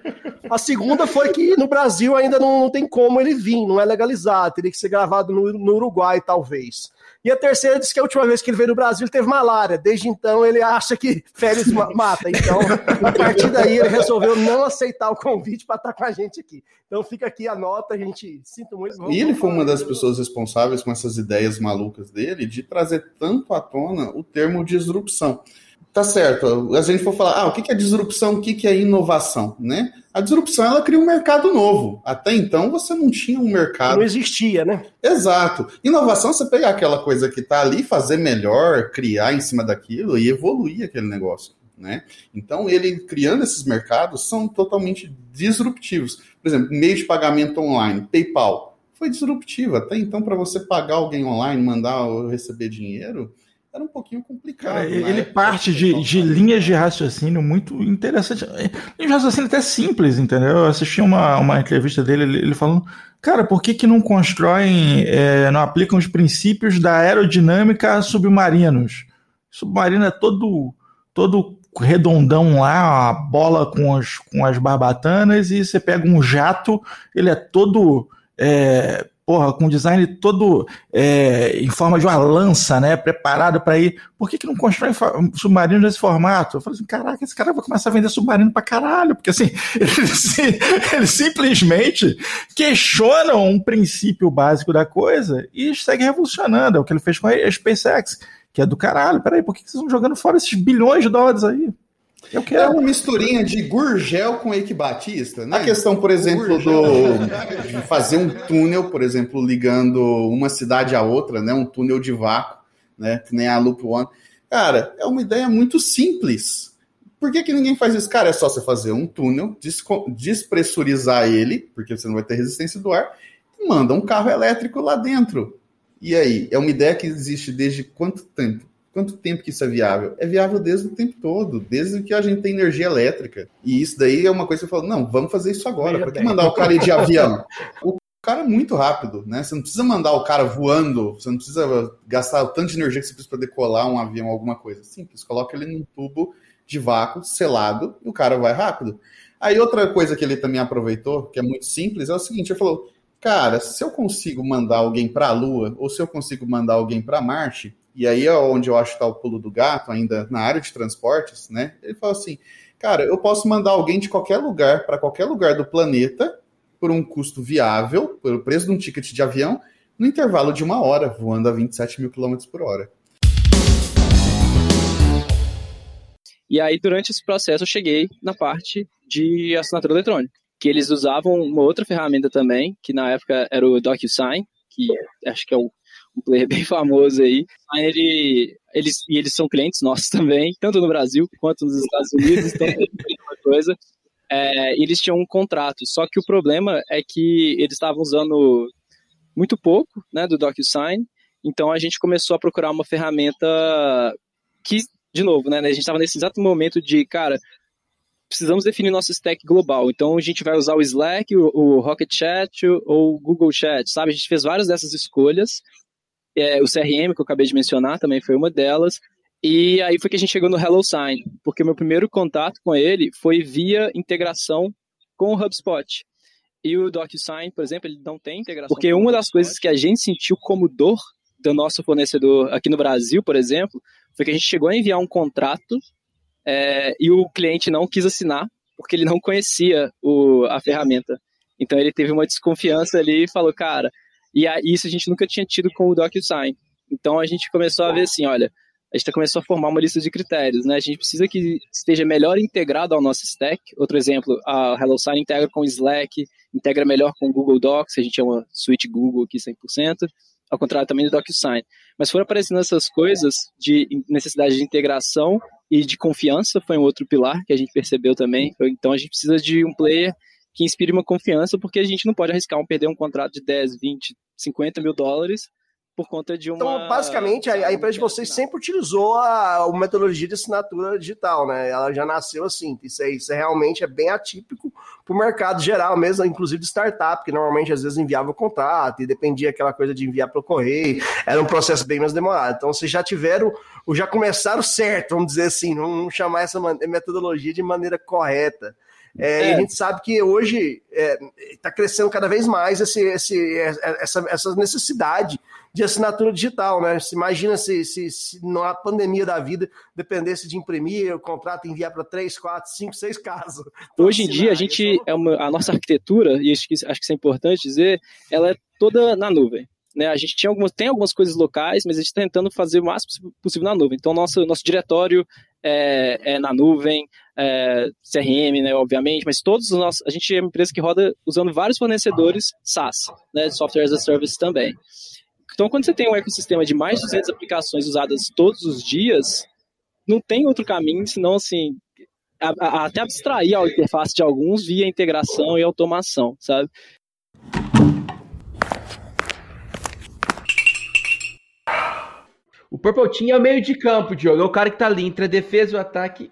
A segunda foi que no Brasil ainda não, não, tem como ele vir, não é legalizado, teria que ser gravado no, no Uruguai, talvez. E a terceira disse que a última vez que ele veio no Brasil ele teve malária. Desde então ele acha que férias mata. Então, a partir daí ele resolveu não aceitar o convite para estar com a gente aqui. Então fica aqui a nota, a gente sinto muito.
E ele foi uma das pessoas responsáveis com essas ideias malucas dele de trazer tanto à tona o termo disrupção. Tá certo. A gente for falar, ah, o que é disrupção, o que é inovação, né? A disrupção, ela cria um mercado novo. Até então, você não tinha um mercado...
Não existia, né?
Exato. Inovação, você pegar aquela coisa que tá ali, fazer melhor, criar em cima daquilo e evoluir aquele negócio, né? Então, ele criando esses mercados são totalmente disruptivos. Por exemplo, meio de pagamento online, PayPal, foi disruptivo. Até então, para você pagar alguém online, mandar ou receber dinheiro era um pouquinho complicado.
Cara, ele parte de, de linhas de raciocínio muito interessantes. Linhas de raciocínio até simples, entendeu? Eu assisti uma, uma entrevista dele, ele, ele falando, cara, por que, que não constroem, é, não aplicam os princípios da aerodinâmica a submarinos? Submarino é todo, todo redondão lá, a bola com as, com as barbatanas, e você pega um jato, ele é todo. É, porra, com design todo é, em forma de uma lança, né? Preparado para ir. Por que, que não constrói submarinos nesse formato? Eu falei assim, caraca, esse cara vai começar a vender submarino para caralho, porque assim, <laughs> eles, eles simplesmente questionam um princípio básico da coisa e segue revolucionando. É o que ele fez com a SpaceX, que é do caralho. Peraí, por que, que vocês estão jogando fora esses bilhões de dólares aí?
É uma misturinha de Gurgel com Eike Batista, né? A questão, por exemplo, do, <laughs> de fazer um túnel, por exemplo, ligando uma cidade a outra, né? Um túnel de vácuo, né? Que nem a Loop One. Cara, é uma ideia muito simples. Por que, que ninguém faz isso? Cara, é só você fazer um túnel, despressurizar ele, porque você não vai ter resistência do ar, e manda um carro elétrico lá dentro. E aí? É uma ideia que existe desde quanto tempo? Quanto tempo que isso é viável? É viável desde o tempo todo, desde que a gente tem energia elétrica. E isso daí é uma coisa que eu falo, não, vamos fazer isso agora. Para que mandar o cara ir de avião? O cara é muito rápido, né? Você não precisa mandar o cara voando, você não precisa gastar o tanto de energia que você precisa para decolar um avião, alguma coisa. Simples, coloca ele num tubo de vácuo selado e o cara vai rápido. Aí outra coisa que ele também aproveitou, que é muito simples, é o seguinte, ele falou, cara, se eu consigo mandar alguém para a Lua ou se eu consigo mandar alguém para Marte, e aí é onde eu acho que está o pulo do gato, ainda na área de transportes, né? Ele fala assim, cara, eu posso mandar alguém de qualquer lugar para qualquer lugar do planeta por um custo viável, pelo preço de um ticket de avião, no intervalo de uma hora, voando a 27 mil quilômetros por hora.
E aí, durante esse processo, eu cheguei na parte de assinatura eletrônica, que eles usavam uma outra ferramenta também, que na época era o DocuSign, que acho que é o um player <laughs> bem famoso aí. Ele, eles, e eles são clientes nossos também, <laughs> tanto no Brasil quanto nos Estados Unidos, então <laughs> coisa. É, eles tinham um contrato, só que o problema é que eles estavam usando muito pouco né, do DocuSign, então a gente começou a procurar uma ferramenta que, de novo, né, a gente estava nesse exato momento de, cara, precisamos definir nosso stack global. Então a gente vai usar o Slack, o, o Rocket Chat ou o Google Chat, sabe? A gente fez várias dessas escolhas é, o CRM, que eu acabei de mencionar, também foi uma delas. E aí foi que a gente chegou no HelloSign, porque o meu primeiro contato com ele foi via integração com o HubSpot. E o DocuSign, por exemplo, ele não tem integração. Porque uma das coisas que a gente sentiu como dor do nosso fornecedor aqui no Brasil, por exemplo, foi que a gente chegou a enviar um contrato é, e o cliente não quis assinar porque ele não conhecia o, a ferramenta. Então ele teve uma desconfiança ali e falou, cara, e isso a gente nunca tinha tido com o DocuSign. Então a gente começou a ver assim, olha, a gente começou a formar uma lista de critérios, né? A gente precisa que esteja melhor integrado ao nosso stack. Outro exemplo, a HelloSign integra com Slack, integra melhor com Google Docs, a gente chama suite Google aqui 100%, ao contrário também do DocuSign. Mas foram aparecendo essas coisas de necessidade de integração e de confiança, foi um outro pilar que a gente percebeu também. Então a gente precisa de um player que inspire uma confiança, porque a gente não pode arriscar um perder um contrato de 10, 20, 50 mil dólares por conta de uma.
Então, basicamente, a, a empresa de vocês sempre utilizou a, a, metodologia de assinatura digital, né? Ela já nasceu assim. Isso, é, isso é realmente é bem atípico para o mercado geral, mesmo, inclusive de startup, que normalmente às vezes enviava o contrato e dependia aquela coisa de enviar pelo correio. Era um processo bem mais demorado. Então, vocês já tiveram, ou já começaram certo, vamos dizer assim, vamos chamar essa metodologia de maneira correta. É, é. E a gente sabe que hoje está é, crescendo cada vez mais esse, esse, essa, essa necessidade de assinatura digital, né? Se imagina se, se, se na pandemia da vida dependesse de imprimir o contrato e enviar para três, quatro, cinco, seis casas.
Hoje em dia a gente é uma, a nossa arquitetura e acho que, acho que isso é importante dizer, ela é toda na nuvem. Né, a gente tinha algumas, tem algumas coisas locais, mas a gente está tentando fazer o máximo possível na nuvem. Então, nosso, nosso diretório
é, é na nuvem, é, CRM, né, obviamente, mas todos os nossos. A gente é uma empresa que roda usando vários fornecedores SaaS, né, Software as a Service também. Então, quando você tem um ecossistema de mais de 200 aplicações usadas todos os dias, não tem outro caminho senão, assim, a, a, até abstrair a interface de alguns via integração e automação, sabe?
Purple Team é o meio de campo, Diogo. É o cara que tá ali entre a defesa e o ataque,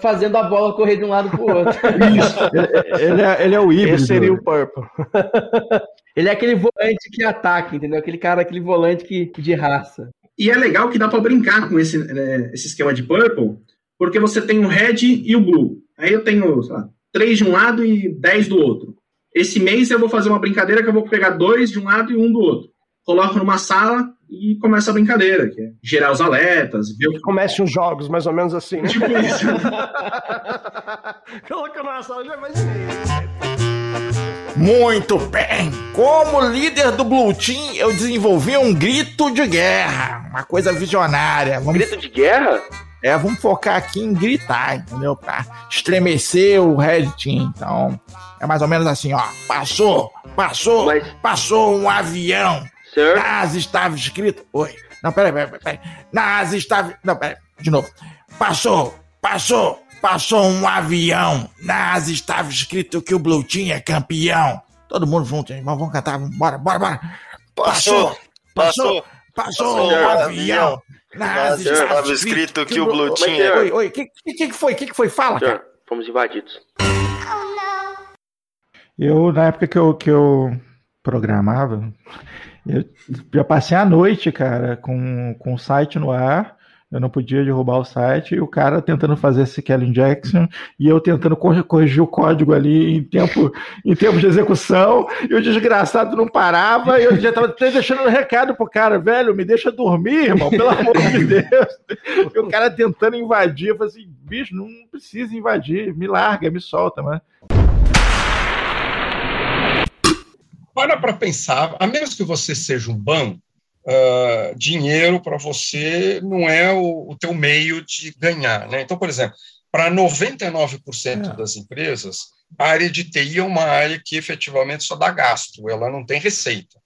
fazendo a bola correr de um lado pro outro. <laughs>
Isso. ele, é, ele é o híbrido.
Esse seria o Purple. <laughs> ele é aquele volante que ataca, entendeu? Aquele cara, aquele volante que, de raça.
E é legal que dá para brincar com esse, né, esse esquema de Purple, porque você tem o Red e o Blue. Aí eu tenho, sei lá, três de um lado e dez do outro. Esse mês eu vou fazer uma brincadeira que eu vou pegar dois de um lado e um do outro. Coloco numa sala e começa a brincadeira, que é gerar os alertas, ver o
Comece os jogos, mais ou menos assim. Né?
Tipo isso. <laughs>
Coloca numa sala já vai
Muito bem! Como líder do Blue Team, eu desenvolvi um grito de guerra. Uma coisa visionária. Vamos...
Grito de guerra?
É, vamos focar aqui em gritar, entendeu? Pra estremecer o Red Team. Então, é mais ou menos assim, ó. Passou, passou, Mas... passou um avião.
Sir?
Nas estava escrito. Oi. Não, peraí, peraí, peraí. Nas estava. Não, peraí. De novo. Passou, passou, passou um avião. Nas estava escrito que o Blue Team é campeão. Todo mundo junto, hein? Vamos cantar, bora, bora, bora. Passou, passou, passou, um avião. Nas
estava escrito que o Blue Team é.
Oi, oi, o que, que, que foi? O que, que foi? Fala, cara.
Fomos invadidos.
Eu, na época que eu, que eu programava, eu já passei a noite, cara, com, com o site no ar. Eu não podia derrubar o site e o cara tentando fazer esse Kelly Injection e eu tentando corrigir o código ali em tempo, em tempo de execução e o desgraçado não parava e eu já estava deixando um recado pro cara, velho, me deixa dormir, irmão, pelo amor de Deus. E o cara tentando invadir, eu falei assim, bicho, não precisa invadir, me larga, me solta, mano.
Para para pensar, a menos que você seja um banco, uh, dinheiro para você não é o, o teu meio de ganhar. Né? Então, por exemplo, para 99% é. das empresas, a área de TI é uma área que efetivamente só dá gasto, ela não tem receita.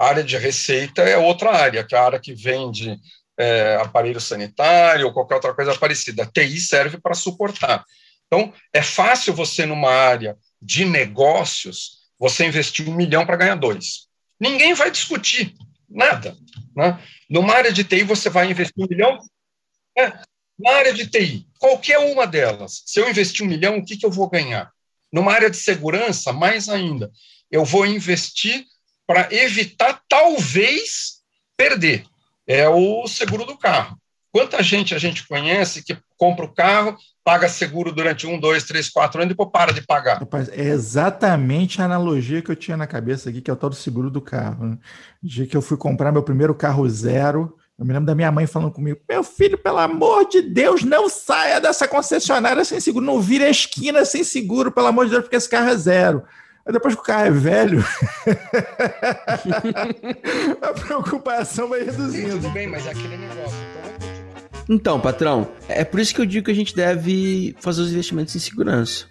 A área de receita é outra área, que é a área que vende é, aparelho sanitário ou qualquer outra coisa parecida. A TI serve para suportar. Então, é fácil você, numa área de negócios, você investiu um milhão para ganhar dois. Ninguém vai discutir nada. Né? Numa área de TI, você vai investir um milhão. É, na área de TI, qualquer uma delas, se eu investir um milhão, o que, que eu vou ganhar? Numa área de segurança, mais ainda, eu vou investir para evitar, talvez, perder. É o seguro do carro. Quanta gente a gente conhece que compra o carro, paga seguro durante um, dois, três, quatro anos e depois para de pagar.
Rapaz, é exatamente a analogia que eu tinha na cabeça aqui, que é o tal do seguro do carro. Né? dia que eu fui comprar meu primeiro carro zero, eu me lembro da minha mãe falando comigo: Meu filho, pelo amor de Deus, não saia dessa concessionária sem seguro, não vire a esquina sem seguro, pelo amor de Deus, porque esse carro é zero. Aí depois que o carro é velho, <laughs> a preocupação vai reduzindo.
Tudo bem, mas é aquele negócio. Então, então, patrão, é por isso que eu digo que a gente deve fazer os investimentos em segurança.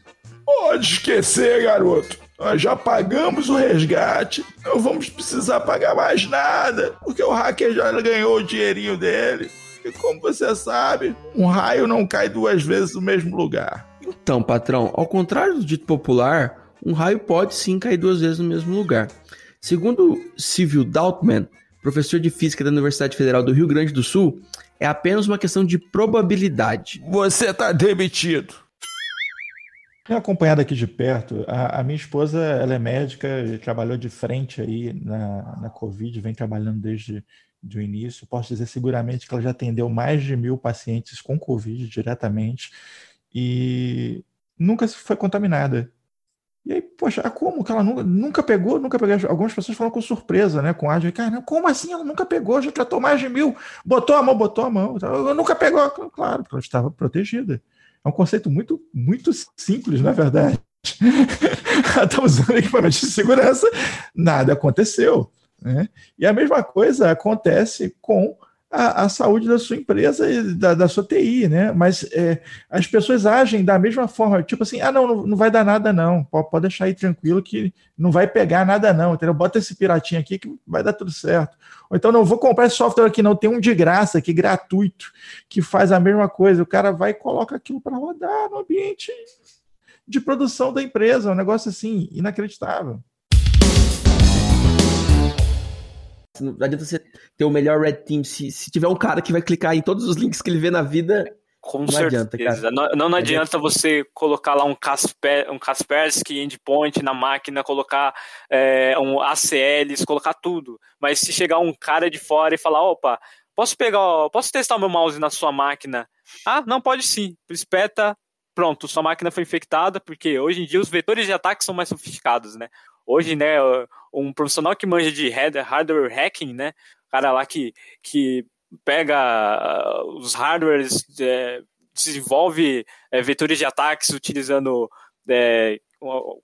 Pode esquecer, garoto. Nós já pagamos o resgate, não vamos precisar pagar mais nada, porque o hacker já ganhou o dinheirinho dele. E como você sabe, um raio não cai duas vezes no mesmo lugar.
Então, patrão, ao contrário do dito popular, um raio pode sim cair duas vezes no mesmo lugar. Segundo Civil Daltman, professor de física da Universidade Federal do Rio Grande do Sul, é apenas uma questão de probabilidade.
Você está demitido.
Tenho acompanhado aqui de perto. A, a, minha esposa, ela é médica, trabalhou de frente aí na, na Covid, vem trabalhando desde o início. Posso dizer seguramente que ela já atendeu mais de mil pacientes com Covid diretamente e nunca foi contaminada. E aí, poxa, ah, como que ela nunca, nunca pegou, nunca pegou? Algumas pessoas falam com surpresa, né? Com de, cara, como assim ela nunca pegou? Já tratou mais de mil, botou a mão, botou a mão. Eu nunca pegou, claro, porque ela estava protegida. É um conceito muito, muito simples, na é verdade. <laughs> ela está usando equipamento de segurança, nada aconteceu. Né? E a mesma coisa acontece com a, a saúde da sua empresa e da, da sua TI, né? Mas é, as pessoas agem da mesma forma, tipo assim, ah, não, não, vai dar nada, não. Pode, pode deixar aí tranquilo que não vai pegar nada, não. Entendeu? Bota esse piratinho aqui que vai dar tudo certo. Ou então, não vou comprar esse software aqui, não. Tem um de graça aqui, gratuito, que faz a mesma coisa. O cara vai e coloca aquilo para rodar no ambiente de produção da empresa. Um negócio assim, inacreditável.
Não adianta você ter o melhor Red Team se, se tiver um cara que vai clicar em todos os links que ele vê na vida.
Com
não
certeza.
adianta, cara.
não, não, não adianta você colocar lá um, Kasper, um Kaspersky endpoint na máquina, colocar é, um ACLs, colocar tudo. Mas se chegar um cara de fora e falar, opa, posso pegar, posso testar o meu mouse na sua máquina? Ah, não, pode sim. Espeta, pronto, sua máquina foi infectada, porque hoje em dia os vetores de ataque são mais sofisticados, né? Hoje, né, um profissional que manja de hardware hacking, né, cara lá que, que pega ah, os hardwares, é, desenvolve é, vetores de ataques utilizando é,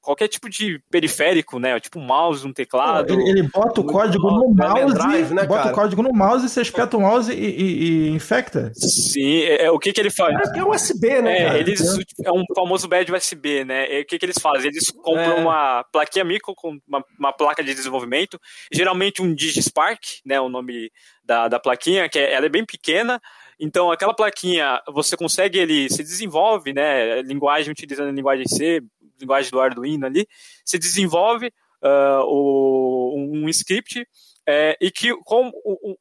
qualquer tipo de periférico, né? Tipo um mouse, um teclado.
Ele, ele bota o código no mouse, drive, né, bota cara? o código no mouse, você espeta o mouse e, e, e infecta.
Sim, é, é, o que que ele faz?
É, é USB, né?
É, eles, é um famoso bad USB, né? E o que que eles fazem? Eles compram
É.
uma plaquinha micro com uma, uma placa de desenvolvimento, geralmente um DigiSpark, né? O nome da, da plaquinha, que é, ela é bem pequena. Então, aquela plaquinha, você consegue, ele se desenvolve, né? Linguagem utilizando a linguagem C, linguagem do Arduino ali, se desenvolve ah, o, um script é, e que com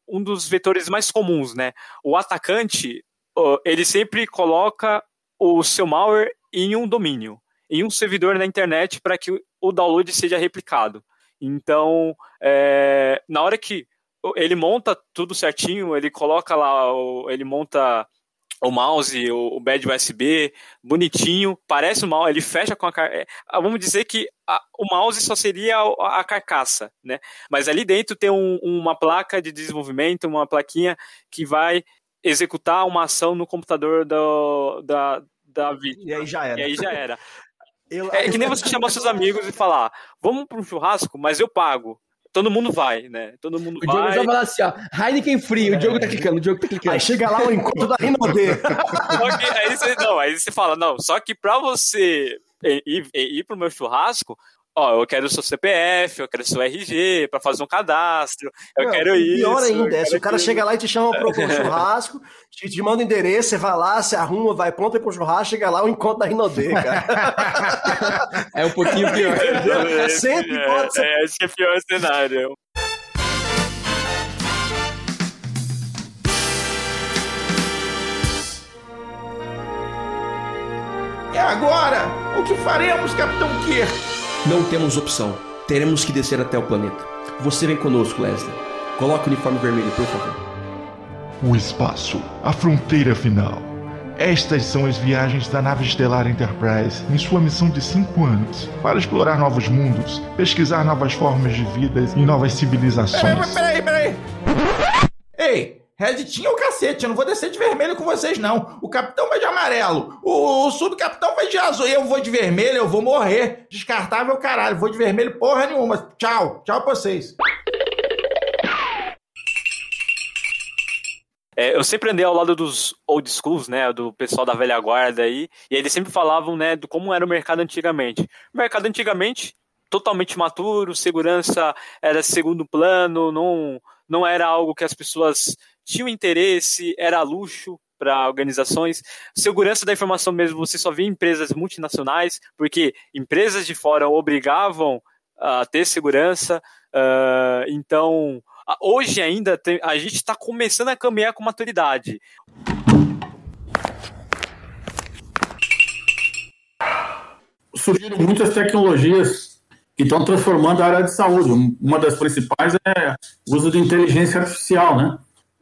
um dos vetores mais comuns, né? O atacante, ó, ele sempre coloca o seu malware em um domínio, em um servidor na internet para que o download seja replicado. Então, é, na hora que ele monta tudo certinho, ele coloca lá, ele monta o mouse, o, o bad USB, bonitinho, parece um mouse, ele fecha com a car... é, ah, Vamos dizer que a- o mouse só seria a, a carcaça, né? Mas ali dentro tem um- uma placa de desenvolvimento, uma plaquinha que vai executar uma ação no computador do, da, da vítima.
E aí já era.
E aí já era. <laughs>
Eu-
É que nem você <laughs> chamar seus amigos e falar, vamos para um churrasco, mas eu pago. Todo mundo vai, né? Todo mundo
O Diogo
vai.
já fala assim, ó, Heineken Free, o Diogo tá clicando, o Diogo tá clicando.
Aí chega lá o encontro da.
Só que aí você, não, aí você fala, não, só que pra você ir, ir, ir pro meu churrasco, ó, eu quero o seu CPF, eu quero o seu RG pra fazer um cadastro, eu
Não,
quero isso.
Pior ainda, é, se o cara
aquilo.
chega lá e te chama para um <laughs> churrasco, te, te manda o endereço, você vai lá, se arruma, vai pronto ir pro churrasco, chega lá o encontro da Rinode, cara. <laughs>
É um pouquinho pior.
Sempre
é,
pode ser.
é, acho que é pior o cenário.
E agora? O que faremos, Capitão Kirk?
Não temos opção. Teremos que descer até o planeta. Você vem conosco, Leslie. Coloque o uniforme vermelho, por favor.
O espaço, a fronteira final. Estas são as viagens da nave estelar Enterprise em sua missão de cinco anos para explorar novos mundos, pesquisar novas formas de vida e novas civilizações.
Peraí, peraí, peraí. Ei, Red tinha o cacete, eu não vou descer de vermelho com vocês, não. O capitão vai de amarelo, o, o subcapitão vai de azul, eu vou de vermelho, eu vou morrer. Descartável caralho, vou de vermelho porra nenhuma. Tchau, tchau pra vocês.
É, eu sempre andei ao lado dos old schools, né, do pessoal da velha guarda aí, e eles sempre falavam, né, do como era o mercado antigamente. O mercado antigamente totalmente maturo, segurança era segundo plano, não não era algo que as pessoas tinham interesse, era luxo para organizações. Segurança da informação mesmo, você só via em empresas multinacionais, porque empresas de fora obrigavam a ter segurança. ah, então, hoje ainda tem- a gente está começando a caminhar com maturidade.
surgiram muitas tecnologias que estão transformando a área de saúde. Uma das principais é o uso de inteligência artificial, né?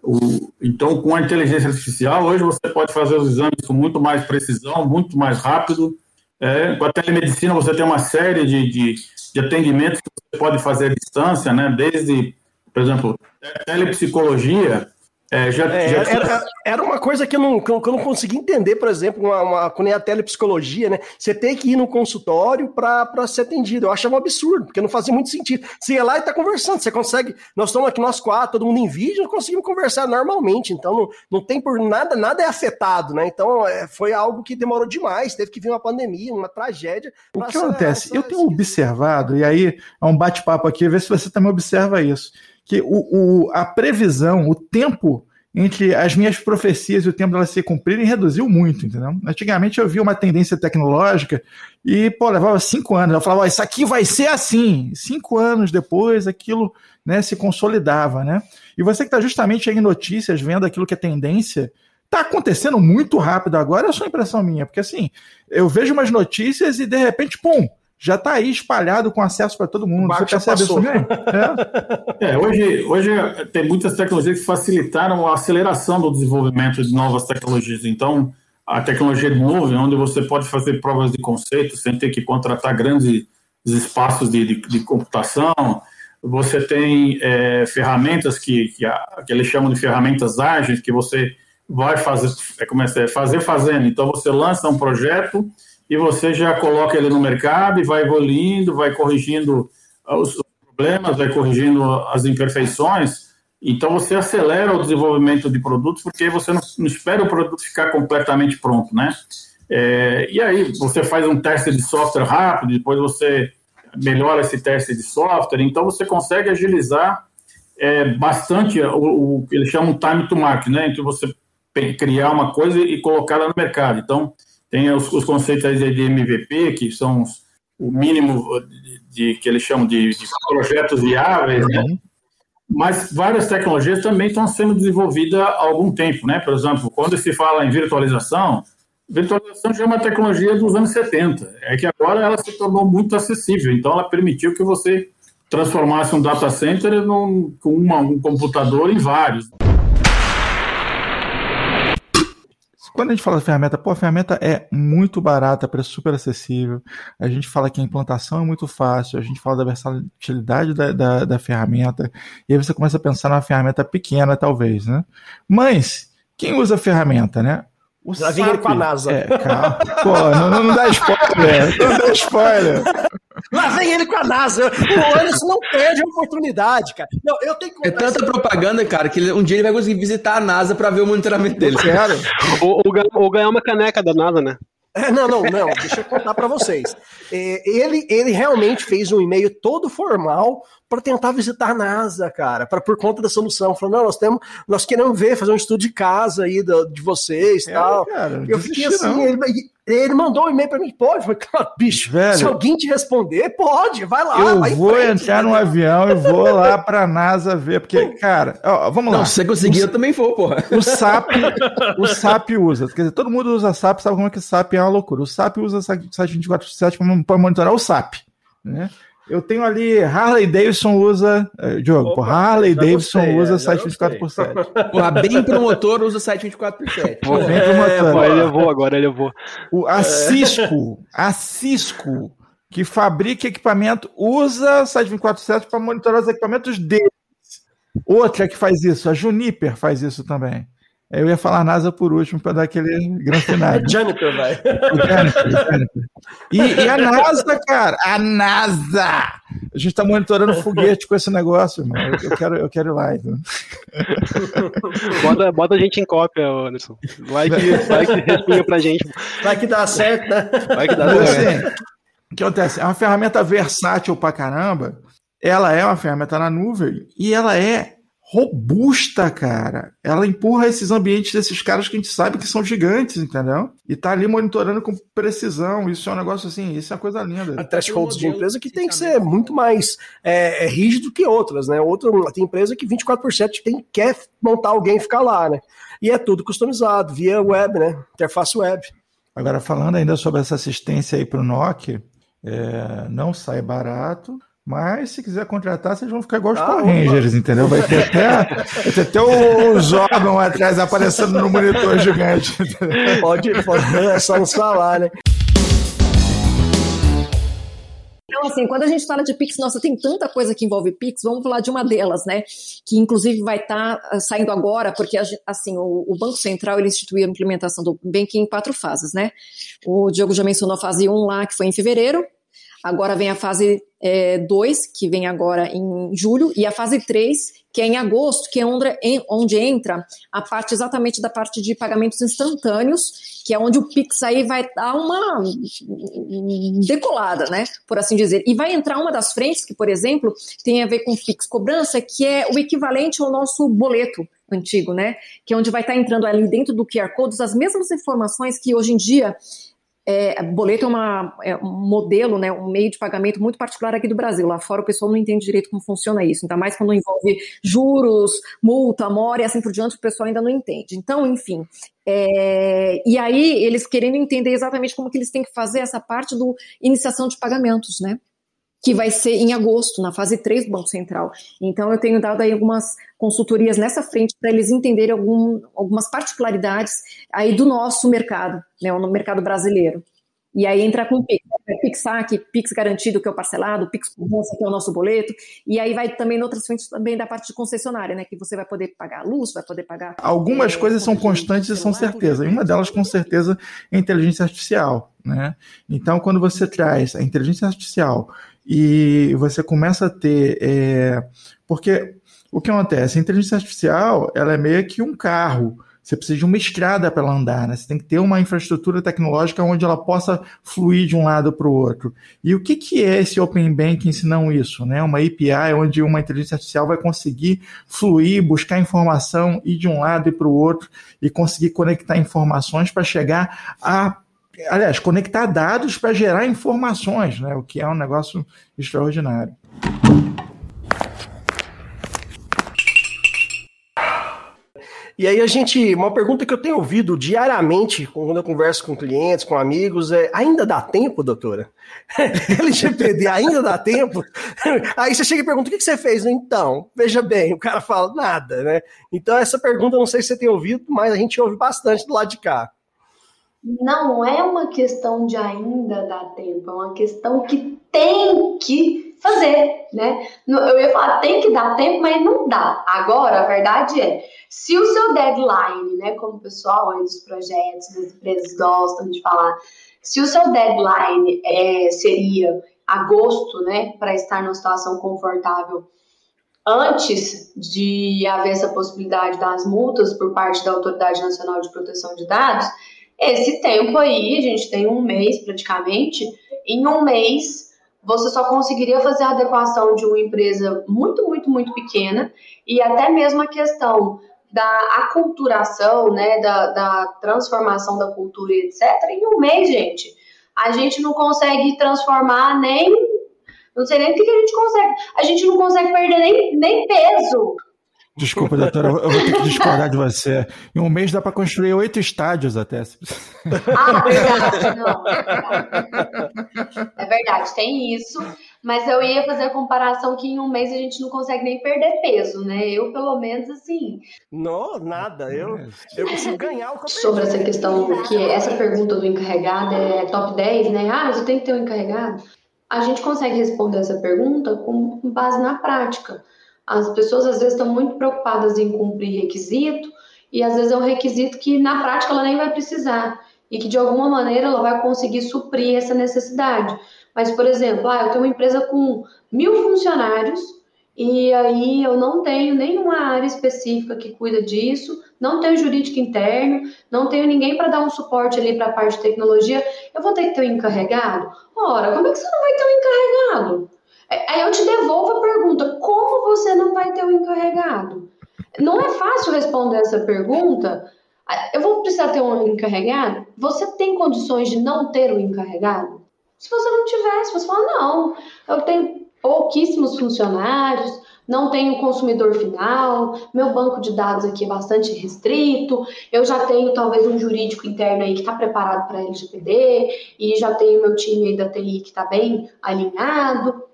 O- então, com a inteligência artificial, hoje você pode fazer os exames com muito mais precisão, muito mais rápido. É, com a telemedicina, você tem uma série de, de, de atendimentos que você pode fazer à distância, né? Desde, por exemplo, telepsicologia, É, já,
É,
já-
era, era uma coisa que eu não, que eu não consegui entender, por exemplo, uma, uma, quando é a telepsicologia, né? Você tem que ir no consultório para ser atendido. Eu achava um absurdo, porque não fazia muito sentido. Você ia lá e tá conversando, você consegue. Nós estamos aqui, nós quatro, todo mundo em vídeo, nós conseguimos conversar normalmente. Então não, não tem por nada, nada é afetado, né? Então é, foi algo que demorou demais, teve que vir uma pandemia, uma tragédia.
O que
essa-
acontece? Eu tenho observado, e aí é um bate-papo aqui, ver se você também observa isso, que o, o- a previsão, o tempo entre as minhas profecias e o tempo delas se cumprirem reduziu muito, entendeu? Antigamente eu via uma tendência tecnológica e, pô, levava cinco anos. Eu falava, ó, isso aqui vai ser assim. Cinco anos depois, aquilo né, se consolidava, né? E você que está justamente aí em notícias, vendo aquilo que é tendência, tá acontecendo muito rápido agora, é só impressão minha, porque assim, eu vejo umas notícias e de repente, pum, já tá aí espalhado com acesso para todo mundo. Você percebe isso também? É. <laughs>
É, hoje, hoje tem muitas tecnologias que facilitaram a aceleração do desenvolvimento de novas tecnologias. Então, a tecnologia de nuvem, onde você pode fazer provas de conceito sem ter que contratar grandes espaços de, de, de computação. Você tem é, ferramentas que, que, que eles chamam de ferramentas ágeis, que você vai fazer, é, como é, é? fazer fazendo. Então, você lança um projeto e você já coloca ele no mercado e vai evoluindo, vai corrigindo os problemas, vai corrigindo as imperfeições. Então você acelera o desenvolvimento de produtos porque você não, não espera o produto ficar completamente pronto, né? É, e aí você faz um teste de software rápido, depois você melhora esse teste de software, então você consegue agilizar é, bastante o, o que eles chamam time to market, né? Entre você criar uma coisa e colocar ela no mercado. Então tem os, os conceitos de MVP, que são os- o mínimo de, de- que eles chamam de, de projetos viáveis, né? Mas várias tecnologias também estão sendo desenvolvidas há algum tempo, né? Por exemplo, quando se fala em virtualização, virtualização já é uma tecnologia dos anos 70. É que agora ela se tornou muito acessível, então ela permitiu que você transformasse um data center num, com uma- um computador em vários.
Quando a gente fala da ferramenta, pô, a ferramenta é muito barata, preço super acessível. A gente fala que a implantação é muito fácil, a gente fala da versatilidade da, da, da ferramenta, e aí você começa a pensar numa ferramenta pequena, talvez, né? Mas, quem usa a ferramenta, né? O
Já vem ele com a NASA.
É, calma. Pô, não, não, não dá spoiler, <laughs> não dá spoiler.
Lá vem ele com a NASA. O Anderson não perde a oportunidade, cara. Não, eu tenho que
É tanta propaganda, cara, que um dia ele vai conseguir visitar a NASA pra ver o monitoramento dele.
Ou, ou gan- ou ganhar uma caneca da NASA, né?
É, não, não, não, deixa eu contar pra vocês. É, ele, ele realmente fez um e-mail todo formal para tentar visitar a NASA, cara, pra, por conta da solução. Falou, não, nós temos, nós queremos ver, fazer um estudo de casa aí do- de vocês e
É,
tal.
cara,
eu fiquei assim, ele, ele mandou um e-mail pra mim, pode? Eu falei, claro, bicho,
Velho.
se alguém te responder, pode, vai lá.
Eu
vai
vou
frente,
entrar num avião e vou lá pra NASA ver, porque, cara, ó, vamos lá.
Não, se você conseguir, eu também vou, porra.
O SAP, o SAP usa, quer dizer, todo mundo usa SAP, sabe como é que o SAP é uma loucura. O SAP usa o site 24/7 para monitorar o SAP, né? Eu tenho ali Harley Davidson usa, eh, Diogo, pô, Harley Davidson
gostei,
usa
é,
site 24 por 7.
Porra, bem promotor usa site 24 por 7.
Vou bem
É,
promotor.
pô, ele levou agora, ele levou.
O, a Cisco, a Cisco, que fabrica equipamento, usa site 24/7 para monitorar os equipamentos deles. Outra que faz isso, a Juniper faz isso também. Eu ia falar NASA por último para dar aquele granfinado. <laughs>
Juniper, vai.
E, e a NASA, cara, a NASA! A gente tá monitorando foguete com esse negócio, irmão. Eu, eu quero, eu quero ir lá. Então.
Bota, bota a gente em cópia, Anderson. Vai que, vai que respinga pra gente.
Vai que dá certo, né?
Vai que dá
Mas,
certo.
assim, o que acontece? É uma ferramenta versátil pra caramba. Ela é uma ferramenta na nuvem e ela é robusta, cara. Ela empurra esses ambientes desses caras que a gente sabe que são gigantes, entendeu? E tá ali monitorando com precisão. Isso é um negócio assim, isso é uma coisa linda.
thresholds de empresa que tem que ser muito mais é, é, rígido que outras, né? Outra, tem empresa que 24 por 7 tem, quer montar alguém e ficar lá, né? E é tudo customizado, via web, né? Interface web.
Agora, falando ainda sobre essa assistência aí para o NOC, é, não sai barato, mas se quiser contratar, vocês vão ficar igual os
Ah,
Power
opa.
Rangers, entendeu? Vai ter até, vai ter até os órgãos atrás aparecendo no monitor gigante.
Pode, pode é só nos falar, né?
Então, assim, quando a gente fala de Pix, nossa, tem tanta coisa que envolve Pix, vamos falar de uma delas, né? Que inclusive vai estar tá saindo agora, porque assim, o, o, Banco Central ele instituiu a implementação do banking em quatro fases, né? O Diogo já mencionou a fase 1 lá, que foi em fevereiro, Agora vem a fase 2, é, que vem agora em julho, e a fase 3, que é em agosto, que é onde, onde, entra a parte exatamente da parte de pagamentos instantâneos, que é onde o Pix aí vai dar uma decolada, né? Por assim dizer. E vai entrar uma das frentes, que, por exemplo, tem a ver com Pix cobrança, que é o equivalente ao nosso boleto antigo, né? Que é onde vai estar entrando ali dentro do QR Code as mesmas informações que hoje em dia é, boleto é, uma, é, um modelo, né, um meio de pagamento muito particular aqui do Brasil. Lá fora o pessoal não entende direito como funciona isso. Ainda mais quando envolve juros, multa, mora e assim por diante, o pessoal ainda não entende. Então, enfim. É, e aí, eles querendo entender exatamente como que eles têm que fazer essa parte do iniciação de pagamentos, né? Que vai ser em agosto, na fase 3 do Banco Central. Então, eu tenho dado aí algumas consultorias nessa frente para eles entenderem algum, algumas particularidades aí do nosso mercado, né, no mercado brasileiro. E aí entra com o Pix, né, Pixac, Pix garantido, que é o parcelado, Pix cobrança, que é o nosso boleto, e aí vai também em outras frentes também da parte de concessionária, né, que você vai poder pagar luz, vai poder pagar...
Algumas é, coisas são constantes e são certeza, e uma delas, com certeza, é a inteligência artificial, né? Então, quando você traz a inteligência artificial e você começa a ter. É, porque o que acontece? A inteligência artificial ela é meio que um carro. Você precisa de uma estrada para ela andar, né? Você tem que ter uma infraestrutura tecnológica onde ela possa fluir de um lado para o outro. E o que, que é esse Open Banking se não isso? Né? Uma API onde uma inteligência artificial vai conseguir fluir, buscar informação, ir de um lado e para o outro e conseguir conectar informações para chegar a aliás, conectar dados para gerar informações, né? o que é um negócio extraordinário.
E aí a gente, uma pergunta que eu tenho ouvido diariamente quando eu converso com clientes, com amigos, é: ainda dá tempo, doutora? <laughs> LGPD ainda dá tempo? <laughs> aí você chega e pergunta: o que você fez? Então, veja bem, o cara fala nada, né? Então essa pergunta, não sei se você tem ouvido, mas a gente ouve bastante do lado de cá
não é uma questão de ainda dar tempo, é uma questão que tem que fazer, né? Eu ia falar tem que dar tempo, mas não dá. Agora, a verdade é, se o seu deadline, né, como o pessoal aí dos projetos, das empresas gostam de falar, se o seu deadline é, seria agosto, né, para estar numa situação confortável antes de haver essa possibilidade das multas por parte da Autoridade Nacional de Proteção de Dados, esse tempo aí, a gente tem um mês praticamente, em um mês você só conseguiria fazer a adequação de uma empresa muito, muito, muito pequena e até mesmo a questão da aculturação, né, da, da transformação da cultura etc. Em um mês, gente, a gente não consegue transformar nem não sei nem o que, a gente consegue. A gente não consegue perder nem, nem peso
Desculpa, doutora, eu vou ter que discordar de você. Em um mês dá para construir oito estádios até.
Ah, verdade, não. É, é verdade, tem isso. Mas eu ia fazer a comparação que em um mês a gente não consegue nem perder peso, né? Eu, pelo menos, assim.
Não, nada. Eu, eu consigo ganhar o que
Sobre essa questão, que essa pergunta do encarregado é top 10, né? Ah, mas eu tenho que ter um encarregado. A gente consegue responder essa pergunta com base na prática. As pessoas às vezes estão muito preocupadas em cumprir requisito e às vezes é um requisito que na prática ela nem vai precisar e que de alguma maneira ela vai conseguir suprir essa necessidade. Mas, por exemplo, ah, eu tenho uma empresa com mil funcionários e aí eu não tenho nenhuma área específica que cuida disso, não tenho jurídico interno, não tenho ninguém para dar um suporte ali para a parte de tecnologia, eu vou ter que ter um encarregado? Ora, como é que você não vai ter um encarregado? É, aí eu te devolvo a pergunta: como você não vai ter o um encarregado? Não é fácil responder essa pergunta. Eu vou precisar ter um encarregado? Você tem condições de não ter um encarregado? Se você não tivesse, você fala: não, eu tenho pouquíssimos funcionários, não tenho consumidor final, meu banco de dados aqui é bastante restrito, eu já tenho talvez um jurídico interno aí que está preparado para LGPD, e já tenho meu time aí da TI que está bem alinhado.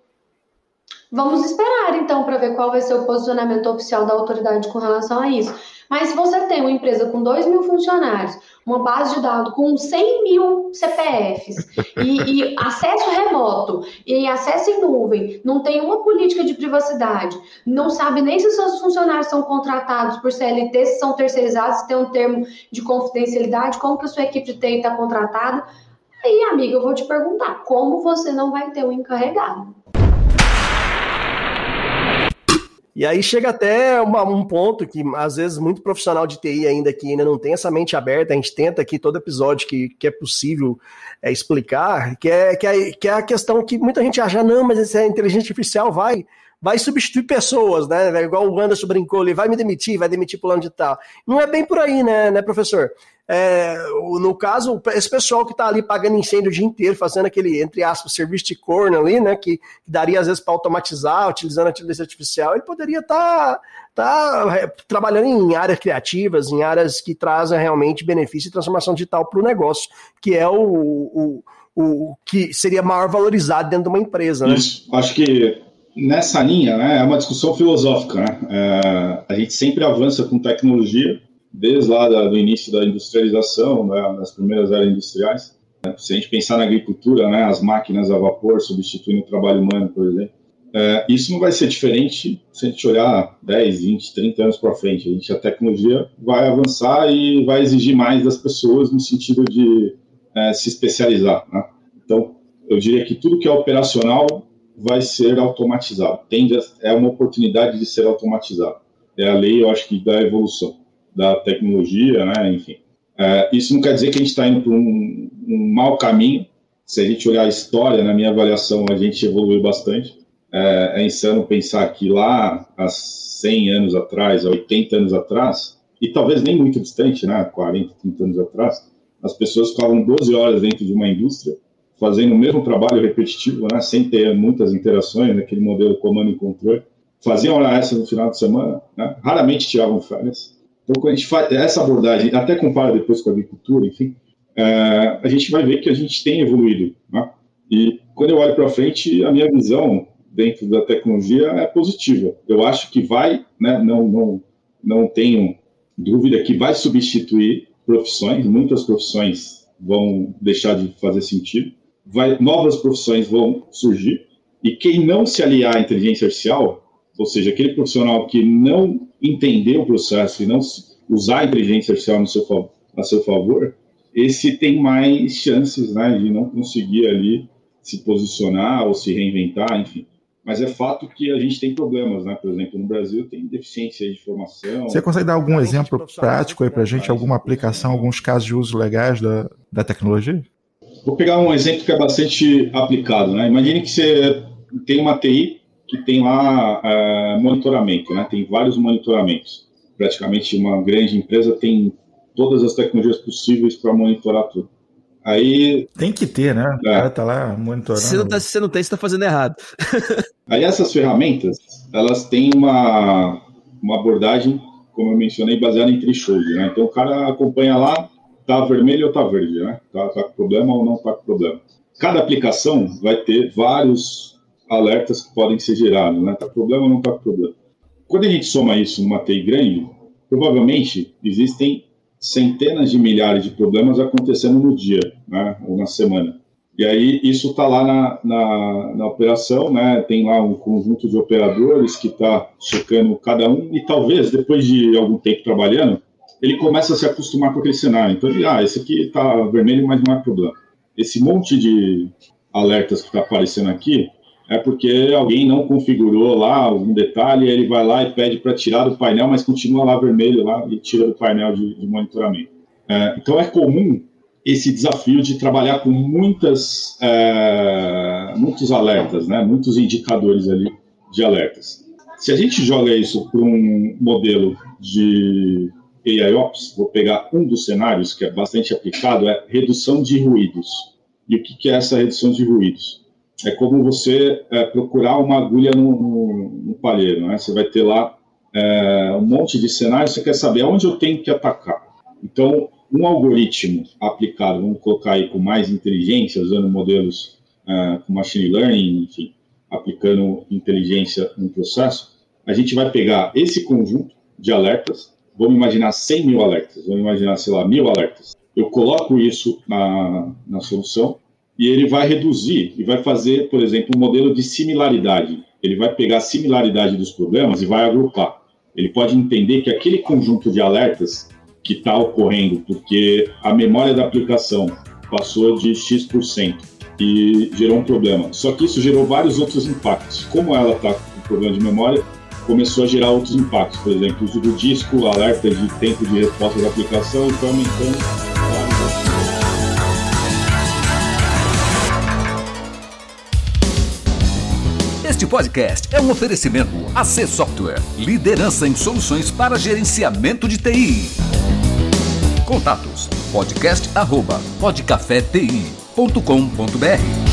Vamos esperar então para ver qual vai ser o posicionamento oficial da autoridade com relação a isso. Mas se você tem uma empresa com 2 mil funcionários, uma base de dados com 100 mil CPFs e, e, acesso remoto e acesso em nuvem, não tem uma política de privacidade, não sabe nem se seus funcionários são contratados por CLT, se são terceirizados, se tem um termo de confidencialidade, como que a sua equipe de TI está contratada. Aí, amiga, eu vou te perguntar, como você não vai ter um encarregado?
E aí chega até uma, um ponto que, às vezes, muito profissional de TI ainda que ainda não tem essa mente aberta, a gente tenta aqui todo episódio que, que é possível é, explicar, que é, que, é, que é a questão que muita gente acha, não, mas essa inteligência artificial vai vai substituir pessoas, né? Igual o Anderson brincou, ele vai me demitir, vai demitir plano de tal. Não é bem por aí, né, né professor? É, no caso, esse pessoal que está ali pagando incêndio o dia inteiro, fazendo aquele, entre aspas, serviço de corno ali, né, que, que daria às vezes para automatizar, utilizando a inteligência artificial, ele poderia estar tá, tá, é, trabalhando em áreas criativas, em áreas que trazem realmente benefício e transformação digital para o negócio, que é o, o, o, que seria maior valorizado dentro de uma empresa. Né?
Isso, acho que nessa linha né, é uma discussão filosófica. Né? É, a gente sempre avança com tecnologia, desde lá do início da industrialização, né, das primeiras áreas industriais. Né? Se a gente pensar na agricultura, né, as máquinas a vapor substituindo o trabalho humano, por exemplo, é, isso não vai ser diferente se a gente olhar 10, 20, 30 anos para frente. A, gente, a tecnologia vai avançar e vai exigir mais das pessoas no sentido de é, se especializar. Né? Então, eu diria que tudo que é operacional vai ser automatizado. Tende a, é uma oportunidade de ser automatizado. É a lei, eu acho que, da evolução da tecnologia, né? Enfim. É, isso não quer dizer que a gente está indo por um, um mau caminho. Se a gente olhar a história, na minha avaliação, a gente evoluiu bastante. É, é insano pensar que lá, há 100 anos atrás, há 80 anos atrás, e talvez nem muito distante, né? 40, 30 anos atrás, as pessoas ficavam 12 horas dentro de uma indústria fazendo o mesmo trabalho repetitivo, né, sem ter muitas interações, naquele modelo comando e controle. Faziam hora essa no final de semana, né, raramente tiravam férias. Então, quando a gente faz essa abordagem, até compara depois com a agricultura, enfim, é, a gente vai ver que a gente tem evoluído. Né? E quando eu olho para frente, a minha visão dentro da tecnologia é positiva. Eu acho que vai, né, não, não, não tenho dúvida que vai substituir profissões, muitas profissões vão deixar de fazer sentido, vai, novas profissões vão surgir, e quem não se aliar à inteligência artificial, ou seja, aquele profissional que não entender o processo e não usar a inteligência artificial no seu, a seu favor, esse tem mais chances né, de não conseguir ali se posicionar ou se reinventar, enfim. Mas é fato que a gente tem problemas, né? Por exemplo, no Brasil tem deficiência de formação.
Você consegue dar algum exemplo prático aí para a gente, alguma aplicação, alguns casos de uso legais da, da tecnologia?
Vou pegar um exemplo que é bastante aplicado, né? Imagine que você tem uma TI que tem lá uh, monitoramento, né? Tem vários monitoramentos. Praticamente uma grande empresa tem todas as tecnologias possíveis para monitorar tudo. Aí
tem que ter, né? O é. cara tá lá monitorando.
Se não, tá, se você não tem, você tá fazendo errado. <laughs>
Aí essas ferramentas, elas têm uma, uma abordagem, como eu mencionei, baseada em threshold, né? Então o cara acompanha lá, tá vermelho ou tá verde, né? Tá, tá com problema ou não tá com problema. Cada aplicação vai ter vários alertas que podem ser gerados, né? Tá com problema ou não tá com problema. Quando a gente soma isso numa TI grande, provavelmente existem centenas de milhares de problemas acontecendo no dia, né? Ou na semana. E aí isso está lá na, na, na, operação, né? Tem lá um conjunto de operadores que está checando cada um e talvez depois de algum tempo trabalhando ele começa a se acostumar com aquele cenário. Então ele, ah, esse aqui está vermelho, mas não é problema. Esse monte de alertas que está aparecendo aqui é porque alguém não configurou lá algum detalhe, ele vai lá e pede para tirar do painel, mas continua lá vermelho lá e tira do painel de, de monitoramento. É, então é comum esse desafio de trabalhar com muitas, é, muitos alertas, né, muitos indicadores ali de alertas. Se a gente joga isso para um modelo de AIOps, vou pegar um dos cenários que é bastante aplicado, é redução de ruídos. E o que, é essa redução de ruídos? é como você é, procurar uma agulha no, no, no, palheiro, né? Você vai ter lá é, um monte de cenários, você quer saber onde eu tenho que atacar. Então, um algoritmo aplicado, vamos colocar aí com mais inteligência, usando modelos é, com machine learning, enfim, aplicando inteligência no processo, a gente vai pegar esse conjunto de alertas, vamos imaginar 100 mil alertas, vamos imaginar, sei lá, mil alertas. Eu coloco isso na, na solução e ele vai reduzir e vai fazer, por exemplo, um modelo de similaridade. Ele vai pegar a similaridade dos problemas e vai agrupar. Ele pode entender que aquele conjunto de alertas que está ocorrendo porque a memória da aplicação passou de X% e gerou um problema. Só que isso gerou vários outros impactos. Como ela está com problema de memória, começou a gerar outros impactos. Por exemplo, uso do disco, alerta de tempo de resposta da aplicação e foi aumentando.
Este podcast é um oferecimento AC Software, liderança em soluções para gerenciamento de TI. Contatos podcast@podcafeti.com.br